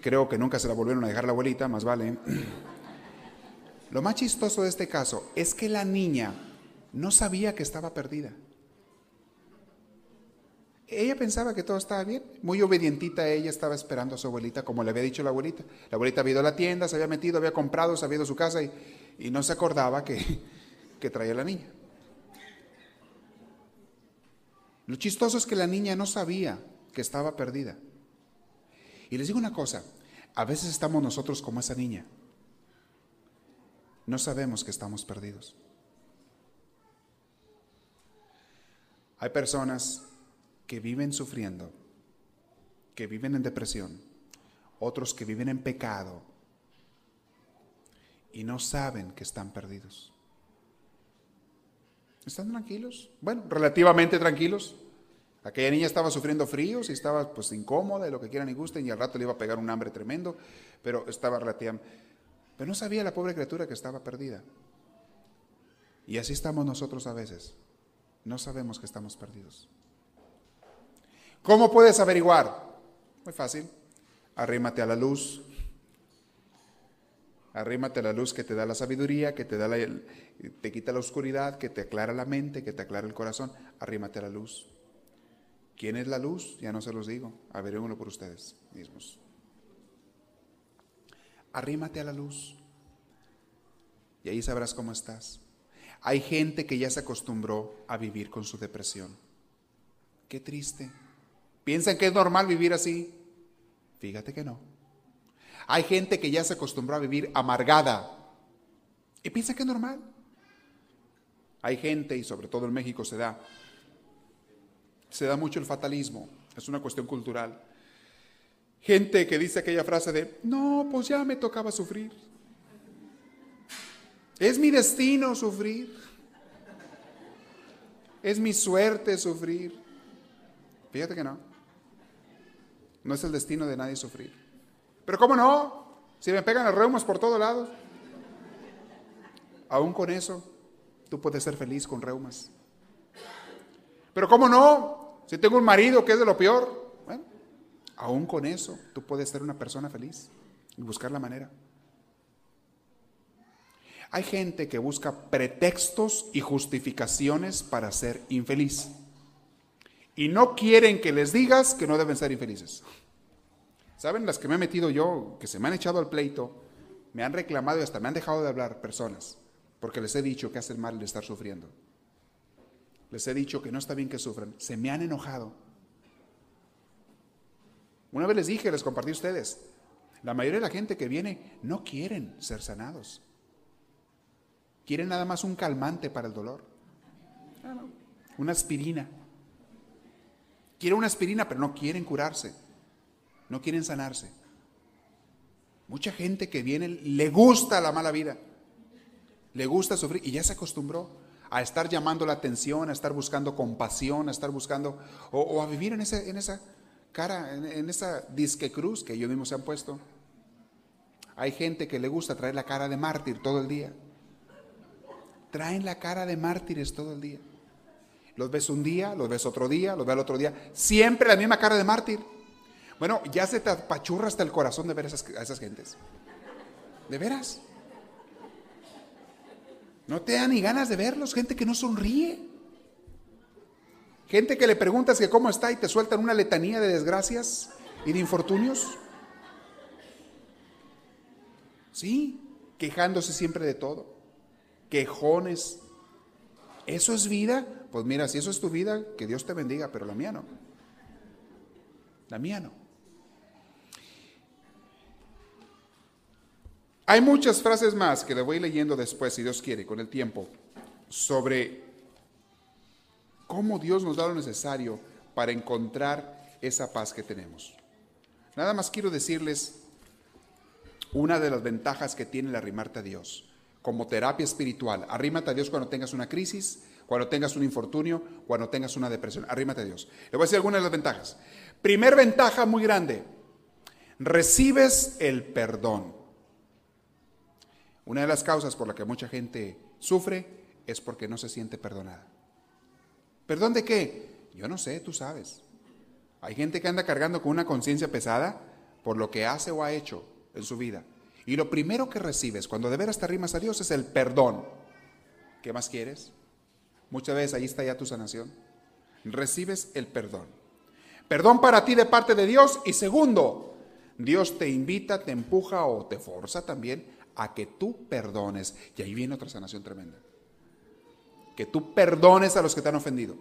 creo que nunca se la volvieron a dejar la abuelita, más vale. Lo más chistoso de este caso es que la niña no sabía que estaba perdida. Ella pensaba que todo estaba bien, muy obedientita ella estaba esperando a su abuelita, como le había dicho la abuelita. La abuelita había ido a la tienda, se había metido, había comprado, se había ido a su casa y, y no se acordaba que, que traía la niña. Lo chistoso es que la niña no sabía que estaba perdida. Y les digo una cosa, a veces estamos nosotros como esa niña. No sabemos que estamos perdidos. Hay personas que viven sufriendo, que viven en depresión, otros que viven en pecado y no saben que están perdidos. ¿Están tranquilos? Bueno, relativamente tranquilos. Aquella niña estaba sufriendo fríos y estaba pues incómoda y lo que quieran y gusten y al rato le iba a pegar un hambre tremendo, pero estaba relativamente... Pero no sabía la pobre criatura que estaba perdida. Y así estamos nosotros a veces. No sabemos que estamos perdidos. ¿Cómo puedes averiguar? Muy fácil. Arrímate a la luz. Arrímate a la luz que te da la sabiduría, que te, da la, te quita la oscuridad, que te aclara la mente, que te aclara el corazón. Arrímate a la luz. ¿Quién es la luz? Ya no se los digo. Averíguenlo por ustedes mismos. Arrímate a la luz. Y ahí sabrás cómo estás. Hay gente que ya se acostumbró a vivir con su depresión. Qué triste. ¿Piensan que es normal vivir así? Fíjate que no. Hay gente que ya se acostumbró a vivir amargada y piensa que es normal. Hay gente, y sobre todo en México se da, se da mucho el fatalismo, es una cuestión cultural. Gente que dice aquella frase de, no, pues ya me tocaba sufrir. Es mi destino sufrir. Es mi suerte sufrir. Fíjate que no. No es el destino de nadie sufrir. Pero ¿cómo no? Si me pegan los reumas por todos lados. Aún con eso, tú puedes ser feliz con reumas. Pero ¿cómo no? Si tengo un marido que es de lo peor, aún con eso, tú puedes ser una persona feliz y buscar la manera. Hay gente que busca pretextos y justificaciones para ser infeliz. Y no quieren que les digas que no deben ser infelices. ¿Saben las que me he metido yo, que se me han echado al pleito, me han reclamado y hasta me han dejado de hablar personas, porque les he dicho que hacen mal de estar sufriendo? Les he dicho que no está bien que sufran. Se me han enojado. Una vez les dije, les compartí a ustedes, la mayoría de la gente que viene no quieren ser sanados. Quieren nada más un calmante para el dolor. Una aspirina. Quieren una aspirina, pero no quieren curarse no quieren sanarse. Mucha gente que viene le gusta la mala vida, le gusta sufrir y ya se acostumbró a estar llamando la atención, a estar buscando compasión, a estar buscando, o, a vivir en, ese, en esa cara, en, esa disque cruz que ellos mismos se han puesto. Hay gente que le gusta traer la cara de mártir todo el día. Traen la cara de mártires todo el día. Los ves un día, los ves otro día, los ves el otro día. Siempre la misma cara de mártir. Bueno, ya se te apachurra hasta el corazón de ver a esas, gentes. ¿De veras? No te da ni ganas de verlos, gente que no sonríe. Gente que le preguntas que cómo está y te sueltan una letanía de desgracias y de infortunios. Sí, quejándose siempre de todo. Quejones. ¿Eso es vida? Pues mira, si eso es tu vida, que Dios te bendiga, pero la mía no. La mía no. Hay muchas frases más que le voy leyendo después, si Dios quiere, con el tiempo, sobre cómo Dios nos da lo necesario para encontrar esa paz que tenemos. Nada más quiero decirles una de las ventajas que tiene el arrimarte a Dios como terapia espiritual. Arrímate a Dios cuando tengas una crisis, cuando tengas un infortunio, cuando tengas una depresión. Arrímate a Dios. Le voy a decir algunas de las ventajas. Primer ventaja muy grande. Recibes el perdón. Una de las causas por la que mucha gente sufre es porque no se siente perdonada. ¿Perdón de qué? Yo no sé, tú sabes. Hay gente que anda cargando con una conciencia pesada por lo que hace o ha hecho en su vida. Y lo primero que recibes cuando de veras te rimas a Dios es el perdón. ¿Qué más quieres? Muchas veces ahí está ya tu sanación. Recibes el perdón. Perdón para ti de parte de Dios. Y segundo, Dios te invita, te empuja o te forza también a que tú perdones. Y ahí viene otra sanación tremenda. Que tú perdones a los que te han ofendido.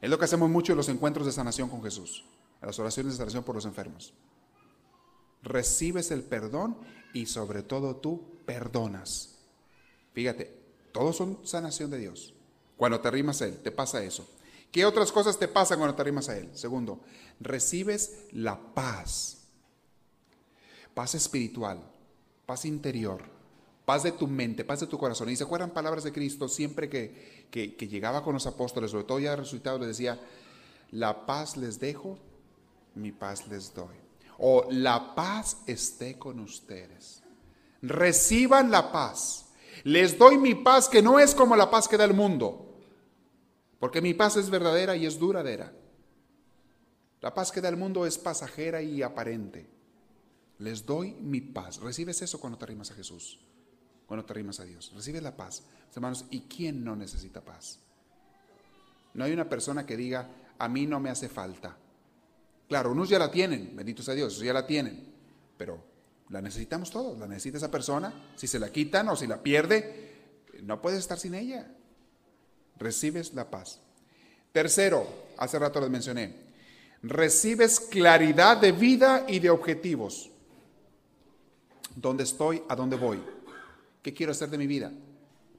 Es lo que hacemos mucho en los encuentros de sanación con Jesús, en las oraciones de sanación por los enfermos. Recibes el perdón y sobre todo tú perdonas. Fíjate, todos son sanación de Dios. Cuando te arrimas a Él, te pasa eso. ¿Qué otras cosas te pasan cuando te arrimas a Él? Segundo, recibes la paz. Paz espiritual paz interior, paz de tu mente, paz de tu corazón. Y se acuerdan palabras de Cristo siempre que, que, llegaba con los apóstoles, sobre todo ya resucitado, les decía, la paz les dejo, mi paz les doy. O la paz esté con ustedes. Reciban la paz. Les doy mi paz que no es como la paz que da el mundo. Porque mi paz es verdadera y es duradera. La paz que da el mundo es pasajera y aparente. Les doy mi paz. Recibes eso cuando te arrimas a Jesús, cuando te arrimas a Dios. Recibes la paz. Hermanos, ¿y quién no necesita paz? No hay una persona que diga, a mí no me hace falta. Claro, unos ya la tienen, bendito sea Dios, ya la tienen, pero la necesitamos todos, la necesita esa persona. Si se la quitan o si la pierde, no puedes estar sin ella. Recibes la paz. Tercero, hace rato les mencioné, recibes claridad de vida y de objetivos. ¿Dónde estoy? ¿A dónde voy? ¿Qué quiero hacer de mi vida?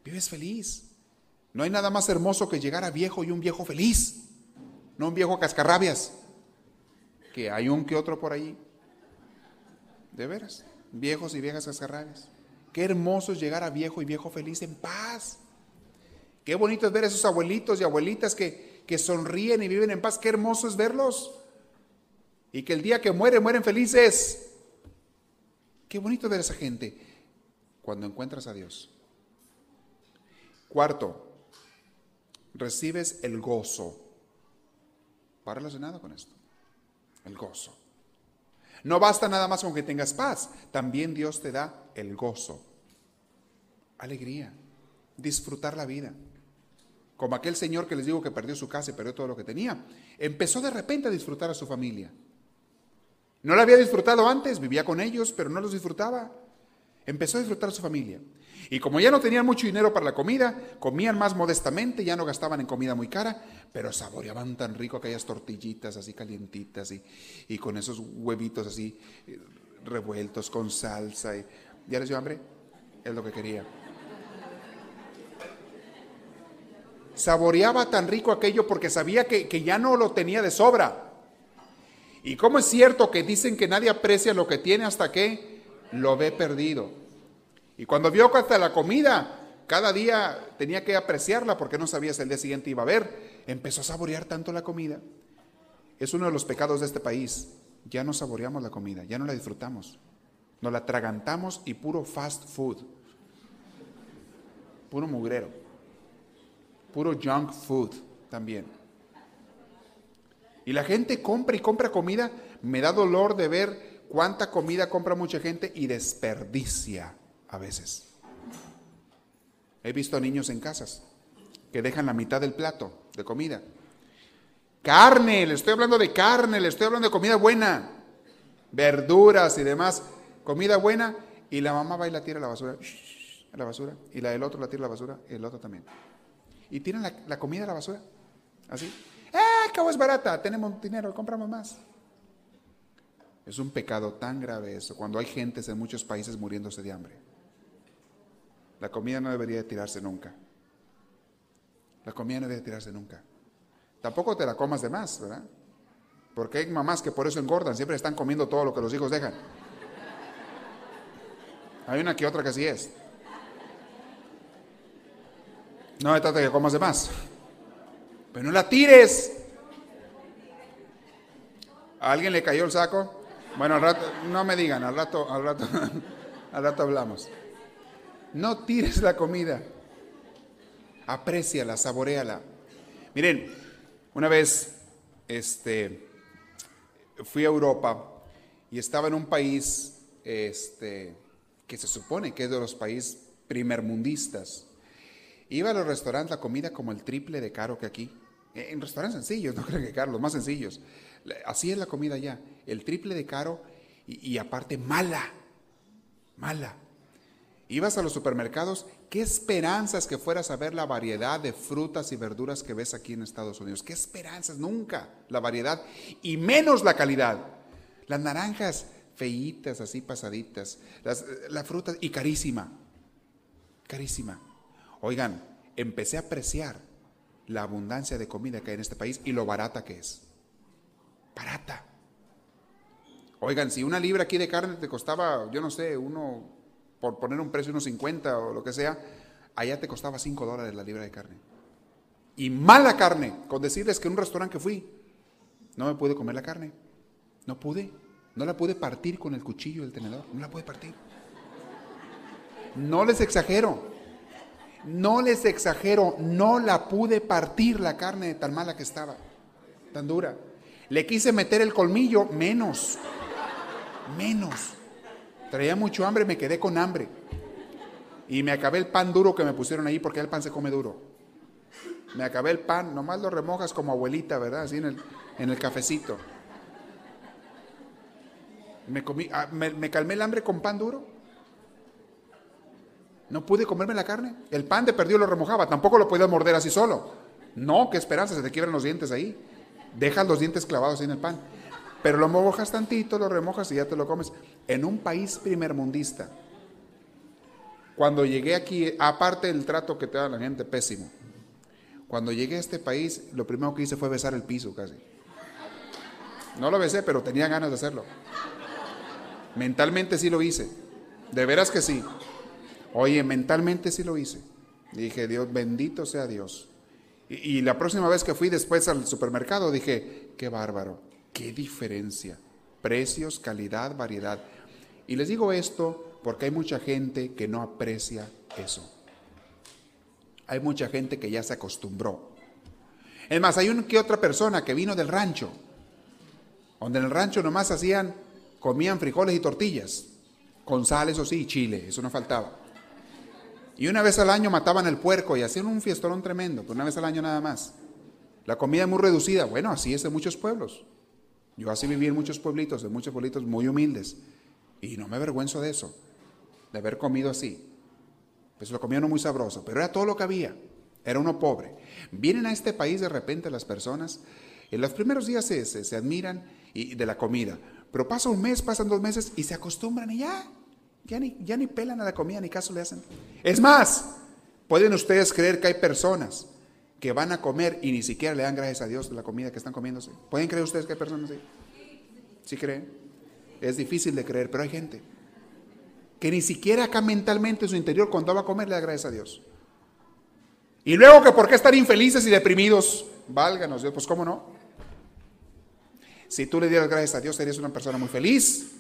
Vives feliz. No hay nada más hermoso que llegar a viejo y un viejo feliz, no un viejo cascarrabias, que hay un que otro por ahí. De veras, viejos y viejas cascarrabias. Qué hermoso es llegar a viejo y viejo feliz en paz. Qué bonito es ver a esos abuelitos y abuelitas que, que sonríen y viven en paz. Qué hermoso es verlos. Y que el día que mueren, mueren felices. Qué bonito ver a esa gente cuando encuentras a Dios. Cuarto, recibes el gozo. Va relacionado con esto. El gozo. No basta nada más con que tengas paz, también Dios te da el gozo, alegría, disfrutar la vida. Como aquel señor que les digo que perdió su casa y perdió todo lo que tenía, empezó de repente a disfrutar a su familia. No la había disfrutado antes, vivía con ellos, pero no los disfrutaba. Empezó a disfrutar su familia. Y como ya no tenían mucho dinero para la comida, comían más modestamente, ya no gastaban en comida muy cara, pero saboreaban tan rico aquellas tortillitas así calientitas y, con esos huevitos así eh, revueltos con salsa. Y, ¿Ya les dio hambre? Es lo que quería. Saboreaba tan rico aquello porque sabía que, que ya no lo tenía de sobra. Y cómo es cierto que dicen que nadie aprecia lo que tiene hasta que lo ve perdido. Y cuando vio hasta la comida, cada día tenía que apreciarla porque no sabía si el día siguiente iba a haber, empezó a saborear tanto la comida. Es uno de los pecados de este país. Ya no saboreamos la comida, ya no la disfrutamos. Nos la tragantamos y puro fast food. Puro mugrero. Puro junk food también. Y la gente compra y compra comida. Me da dolor de ver cuánta comida compra mucha gente y desperdicia a veces. He visto niños en casas que dejan la mitad del plato de comida. Carne, le estoy hablando de carne, le estoy hablando de comida buena, verduras y demás, comida buena, y la mamá va y la tira a la basura, a la basura, y la del otro la tira a la basura, y el otro también. Y tiran la, comida a la basura, así. ¡Eh, cómo es barata! Tenemos dinero, compramos más. Es un pecado tan grave eso, cuando hay gentes en muchos países muriéndose de hambre. La comida no debería de tirarse nunca. La comida no debe tirarse nunca. Tampoco te la comas de más, ¿verdad? Porque hay mamás que por eso engordan, siempre están comiendo todo lo que los hijos dejan. Hay una que otra que así es. No me trata que comas de más. Pero no la tires. ¿A alguien le cayó el saco? Bueno, al rato, no me digan, al rato, al rato, al rato hablamos. No tires la comida. Apréciala, saboreala. Miren, una vez este, fui a Europa y estaba en un país este, que se supone que es de los países primermundistas. Iba a los restaurantes, la comida como el triple de caro que aquí. En restaurantes sencillos, no creo que caro, los más sencillos. Así es la comida allá, el triple de caro y aparte mala, mala. Ibas a los supermercados, qué esperanzas que fueras a ver la variedad de frutas y verduras que ves aquí en Estados Unidos. Qué esperanzas, nunca la variedad y menos la calidad. Las naranjas feitas, así pasaditas, las, la fruta y carísima, carísima. Oigan, empecé a apreciar la abundancia de comida que hay en este país y lo barata que es. Barata. Oigan, si una libra aquí de carne te costaba, yo no sé, uno por poner un precio, unos 50 o lo que sea, allá te costaba 5 dólares la libra de carne. Y mala carne, con decirles que en un restaurante que fui, no me pude comer la carne. No pude. No la pude partir con el cuchillo y el tenedor. No la pude partir. No les exagero. No les exagero. No la pude partir la carne tan mala que estaba. Tan dura. Le quise meter el colmillo, menos. Menos. Traía mucho hambre, me quedé con hambre. Y me acabé el pan duro que me pusieron ahí porque el pan se come duro. Me acabé el pan, nomás lo remojas como abuelita, ¿verdad? Así en el, en el cafecito. Me, comí, ah, me, calmé el hambre con pan duro. No pude comerme la carne. El pan de perdido lo remojaba. Tampoco lo podía morder así solo. No, qué esperanza, se te quiebran los dientes ahí. Dejas los dientes clavados ahí en el pan. Pero lo mojas tantito, lo remojas y ya te lo comes. En un país primermundista. Cuando llegué aquí, aparte del trato que te da la gente, pésimo. Cuando llegué a este país, lo primero que hice fue besar el piso casi. No lo besé, pero tenía ganas de hacerlo. Mentalmente sí lo hice. De veras que sí. Oye, mentalmente sí lo hice. Dije, Dios, bendito sea Dios. Y, la próxima vez que fui después al supermercado dije, qué bárbaro, qué diferencia. Precios, calidad, variedad. Y les digo esto porque hay mucha gente que no aprecia eso. Hay mucha gente que ya se acostumbró. Es más, hay una que otra persona que vino del rancho, donde en el rancho nomás hacían comían frijoles y tortillas, con sal, eso sí, chile, eso no faltaba. Y una vez al año mataban el puerco y hacían un fiestorón tremendo, pero una vez al año nada más. La comida muy reducida, bueno, así es en muchos pueblos. Yo así viví en muchos pueblitos, en muchos pueblitos muy humildes, y no me avergüenzo de eso, de haber comido así. Pues lo comía muy sabroso, pero era todo lo que había, era uno pobre. Vienen a este país de repente las personas, en los primeros días se, se admiran y, de la comida, pero pasa un mes, pasan dos meses y se acostumbran y ya, ya ni, ya ni pelan a la comida, ni caso le hacen. Es más, pueden ustedes creer que hay personas que van a comer y ni siquiera le dan gracias a Dios de la comida que están comiéndose. ¿Pueden creer ustedes que hay personas así? ¿Sí creen? Es difícil de creer, pero hay gente que ni siquiera acá mentalmente en su interior cuando va a comer le da gracias a Dios. Y luego que por qué estar infelices y deprimidos, válganos Dios, pues cómo no. Si tú le dieras gracias a Dios, serías una persona muy feliz.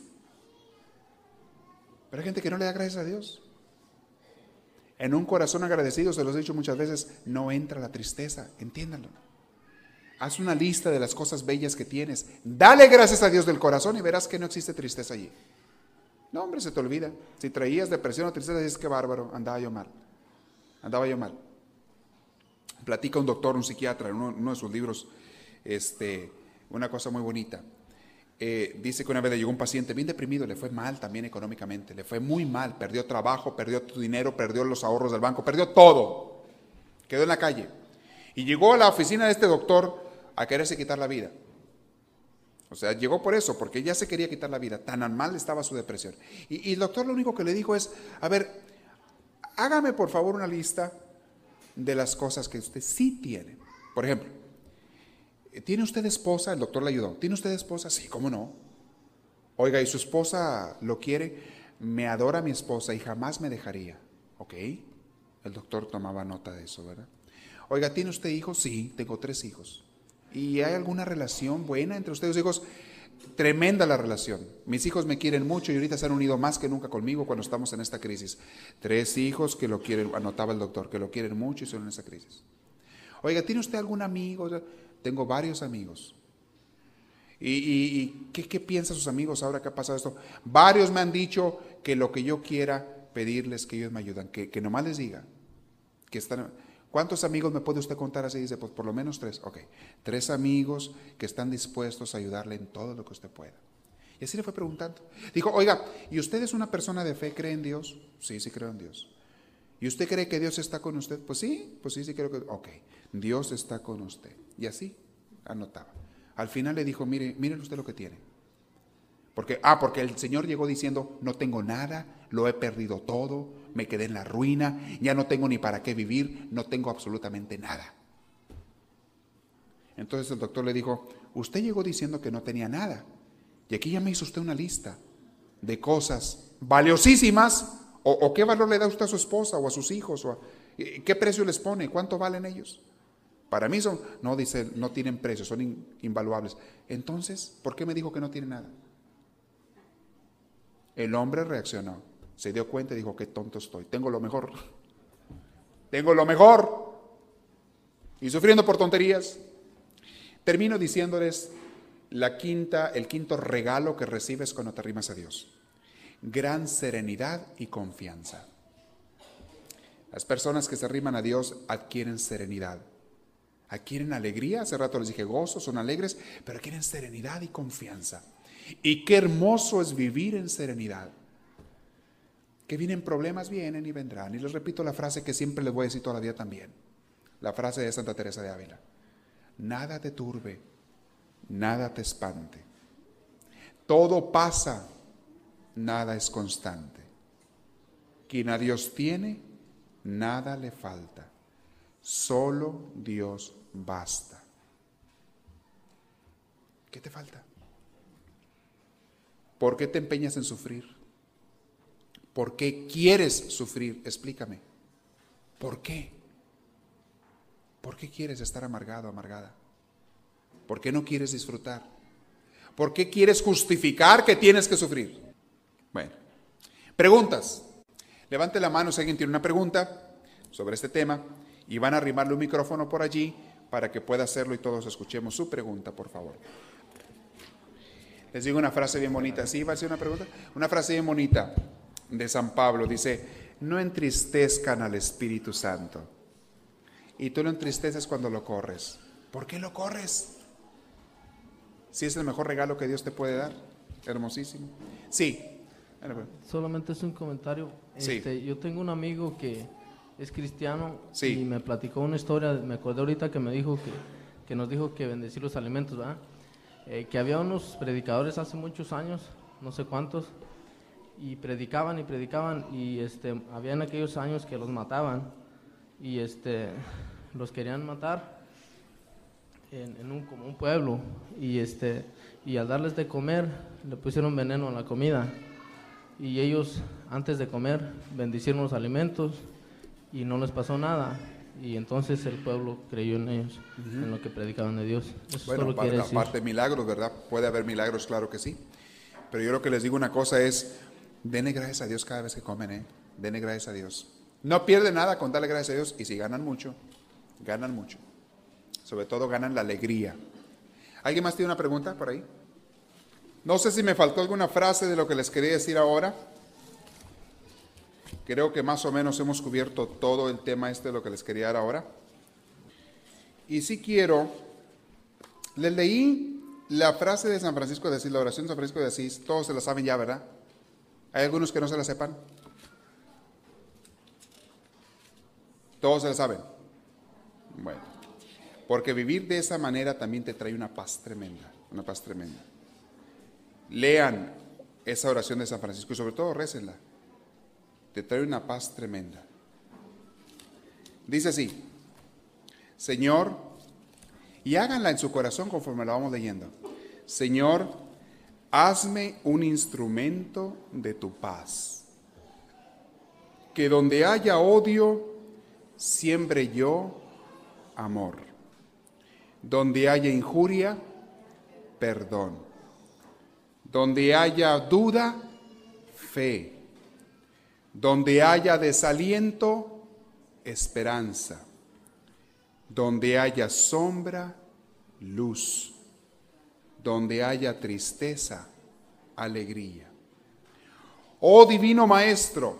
Pero hay gente que no le da gracias a Dios. En un corazón agradecido, se los he dicho muchas veces, no entra la tristeza, entiéndanlo. Haz una lista de las cosas bellas que tienes. Dale gracias a Dios del corazón y verás que no existe tristeza allí. No, hombre, se te olvida. Si traías depresión o tristeza, dices que bárbaro, andaba yo mal. Andaba yo mal. Platica un doctor, un psiquiatra, en uno, uno de sus libros, este, una cosa muy bonita. Eh, dice que una vez le llegó un paciente bien deprimido, le fue mal también económicamente, le fue muy mal, perdió trabajo, perdió dinero, perdió los ahorros del banco, perdió todo, quedó en la calle. Y llegó a la oficina de este doctor a quererse quitar la vida. O sea, llegó por eso, porque ya se quería quitar la vida, tan mal estaba su depresión. Y, y el doctor lo único que le dijo es, a ver, hágame por favor una lista de las cosas que usted sí tiene. Por ejemplo, ¿Tiene usted esposa? El doctor le ayudó. ¿Tiene usted esposa? Sí, ¿cómo no? Oiga, ¿y su esposa lo quiere? Me adora mi esposa y jamás me dejaría. ¿Ok? El doctor tomaba nota de eso, ¿verdad? Oiga, ¿tiene usted hijos? Sí, tengo tres hijos. ¿Y hay alguna relación buena entre ustedes hijos? Tremenda la relación. Mis hijos me quieren mucho y ahorita se han unido más que nunca conmigo cuando estamos en esta crisis. Tres hijos que lo quieren, anotaba el doctor, que lo quieren mucho y son en esta crisis. Oiga, ¿tiene usted algún amigo? Tengo varios amigos. ¿Y, ¿qué, piensan sus amigos ahora que ha pasado esto? Varios me han dicho que lo que yo quiera pedirles, que ellos me ayudan, que, que nomás les diga. Que están, ¿Cuántos amigos me puede usted contar así? Dice, pues por lo menos tres. Ok, tres amigos que están dispuestos a ayudarle en todo lo que usted pueda. Y así le fue preguntando. Dijo, oiga, ¿y usted es una persona de fe, cree en Dios? Sí, sí creo en Dios. ¿Y usted cree que Dios está con usted? Pues sí, pues sí, sí creo que... Ok, Dios está con usted. Y así anotaba. Al final le dijo, mire, mire usted lo que tiene. Porque, ah, porque el Señor llegó diciendo, no tengo nada, lo he perdido todo, me quedé en la ruina, ya no tengo ni para qué vivir, no tengo absolutamente nada. Entonces el doctor le dijo, usted llegó diciendo que no tenía nada. Y aquí ya me hizo usted una lista de cosas valiosísimas o, qué valor le da usted a su esposa o a sus hijos? O ¿Qué precio les pone? ¿Cuánto valen ellos? Para mí son, no dice, no tienen precio, son invaluables. Entonces, ¿por qué me dijo que no tiene nada? El hombre reaccionó, se dio cuenta y dijo, qué tonto estoy, tengo lo mejor. Tengo lo mejor. Y sufriendo por tonterías. Termino diciéndoles la quinta, el quinto regalo que recibes cuando te arrimas a Dios. Gran serenidad y confianza. Las personas que se arriman a Dios adquieren serenidad. Adquieren alegría, hace rato les dije gozo, son alegres, pero adquieren serenidad y confianza. Y qué hermoso es vivir en serenidad. Que vienen problemas, vienen y vendrán. Y les repito la frase que siempre les voy a decir todavía también. La frase de Santa Teresa de Ávila. Nada te turbe, nada te espante. Todo pasa, nada es constante. Quien a Dios tiene, nada le falta. Solo Dios basta. ¿Qué te falta? ¿Por qué te empeñas en sufrir? ¿Por qué quieres sufrir? Explícame. ¿Por qué? ¿Por qué quieres estar amargado, amargada? ¿Por qué no quieres disfrutar? ¿Por qué quieres justificar que tienes que sufrir? Bueno, preguntas. Levante la mano si alguien tiene una pregunta sobre este tema y van a arrimarle un micrófono por allí para que pueda hacerlo y todos escuchemos su pregunta, por favor. Les digo una frase bien bonita. ¿Sí va a ser una pregunta? Una frase bien bonita de San Pablo. Dice, no entristezcan al Espíritu Santo. Y tú lo entristeces cuando lo corres. ¿Por qué lo corres? Si es el mejor regalo que Dios te puede dar. Hermosísimo. Sí. Solamente es un comentario. Este, yo tengo un amigo que es cristiano y me platicó una historia. Me acordé ahorita que me dijo que, que nos dijo que bendecir los alimentos, ¿verdad? Eh, que había unos predicadores hace muchos años, no sé cuántos, y predicaban y predicaban y este, había en aquellos años que los mataban y este, los querían matar en, un, como un pueblo y, este, y al darles de comer le pusieron veneno a la comida y ellos antes de comer bendicieron los alimentos y no les pasó nada y entonces el pueblo creyó en ellos, en lo que predicaban de Dios. bueno, aparte, de milagros, ¿verdad? Puede haber milagros, claro que sí. Pero yo lo que les digo una cosa es, denle gracias a Dios cada vez que comen, ¿eh? Denle gracias a Dios. No pierde nada con darle gracias a Dios y si ganan mucho, ganan mucho. Sobre todo ganan la alegría. ¿Alguien más tiene una pregunta por ahí? No sé si me faltó alguna frase de lo que les quería decir ahora. Creo que más o menos hemos cubierto todo el tema este de lo que les quería dar ahora. Y si quiero, les leí la frase de San Francisco de Asís, la oración de San Francisco de Asís, todos se la saben ya, ¿verdad? ¿Hay algunos que no se la sepan? Todos se la saben. Bueno, porque vivir de esa manera también te trae una paz tremenda, una paz tremenda. Lean esa oración de San Francisco y sobre todo récenla te trae una paz tremenda. Dice así, Señor, y háganla en su corazón conforme la vamos leyendo. Señor, hazme un instrumento de tu paz. Que donde haya odio, siembre yo amor. Donde haya injuria, perdón. Donde haya duda, fe donde haya desaliento, esperanza. Donde haya sombra, luz. Donde haya tristeza, alegría. Oh Divino Maestro,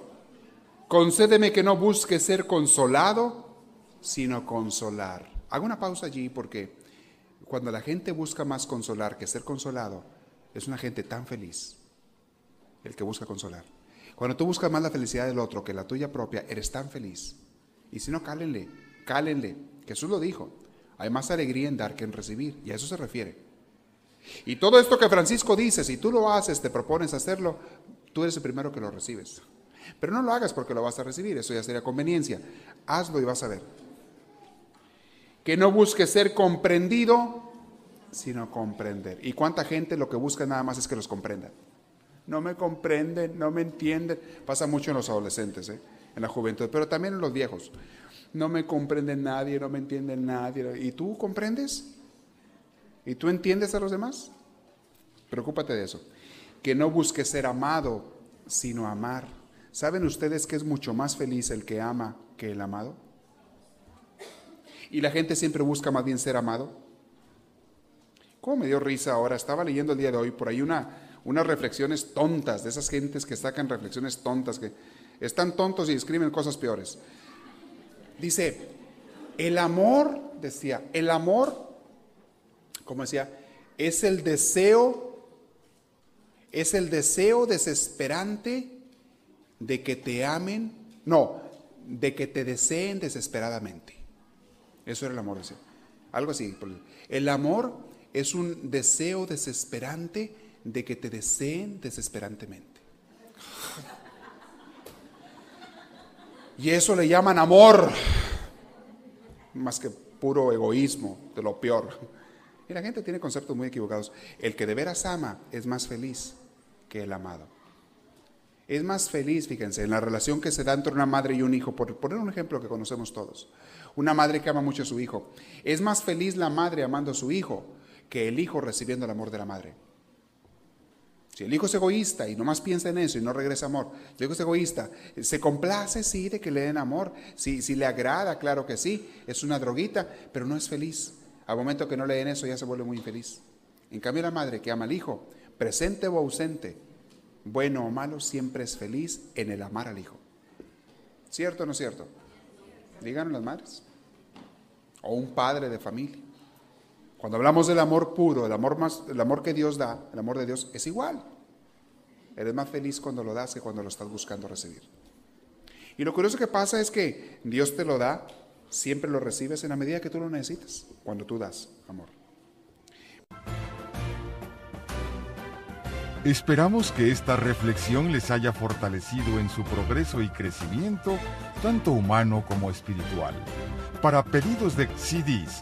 concédeme que no busque ser consolado, sino consolar. Hago una pausa allí porque cuando la gente busca más consolar que ser consolado, es una gente tan feliz el que busca consolar. Cuando tú buscas más la felicidad del otro que la tuya propia, eres tan feliz. Y si no, cálenle, cálenle. Jesús lo dijo. Hay más alegría en dar que en recibir. Y a eso se refiere. Y todo esto que Francisco dice, si tú lo haces, te propones hacerlo, tú eres el primero que lo recibes. Pero no lo hagas porque lo vas a recibir, eso ya sería conveniencia. Hazlo y vas a ver. Que no busques ser comprendido, sino comprender. ¿Y cuánta gente lo que busca nada más es que los comprendan? No me comprenden, no me entienden. Pasa mucho en los adolescentes, ¿eh? en la juventud, pero también en los viejos. No me comprende nadie, no me entiende nadie. ¿Y tú comprendes? ¿Y tú entiendes a los demás? Preocúpate de eso. Que no busque ser amado, sino amar. ¿Saben ustedes que es mucho más feliz el que ama que el amado? Y la gente siempre busca más bien ser amado. ¿Cómo me dio risa ahora? Estaba leyendo el día de hoy por ahí una, unas reflexiones tontas, de esas gentes que sacan reflexiones tontas, que están tontos y escriben cosas peores. Dice, el amor, decía, el amor, como decía, es el deseo, es el deseo desesperante de que te amen, no, de que te deseen desesperadamente. Eso era el amor, decía. Algo así. El amor es un deseo desesperante de que te deseen desesperantemente. Y eso le llaman amor, más que puro egoísmo, de lo peor. Y la gente tiene conceptos muy equivocados. El que de veras ama es más feliz que el amado. Es más feliz, fíjense, en la relación que se da entre una madre y un hijo, por poner un ejemplo que conocemos todos. Una madre que ama mucho a su hijo. Es más feliz la madre amando a su hijo que el hijo recibiendo el amor de la madre. Si el hijo es egoísta y nomás piensa en eso y no regresa amor, el hijo es egoísta, se complace, sí, de que le den amor, si, si le agrada, claro que sí, es una droguita, pero no es feliz. Al momento que no le den eso ya se vuelve muy infeliz. En cambio la madre que ama al hijo, presente o ausente, bueno o malo, siempre es feliz en el amar al hijo. ¿Cierto o no cierto? Díganos las madres. O un padre de familia. Cuando hablamos del amor puro, el amor, más, el amor que Dios da, el amor de Dios, es igual. Eres más feliz cuando lo das que cuando lo estás buscando recibir. Y lo curioso que pasa es que Dios te lo da, siempre lo recibes en la medida que tú lo necesitas, cuando tú das amor. Esperamos que esta reflexión les haya fortalecido en su progreso y crecimiento, tanto humano como espiritual. Para pedidos de CDs,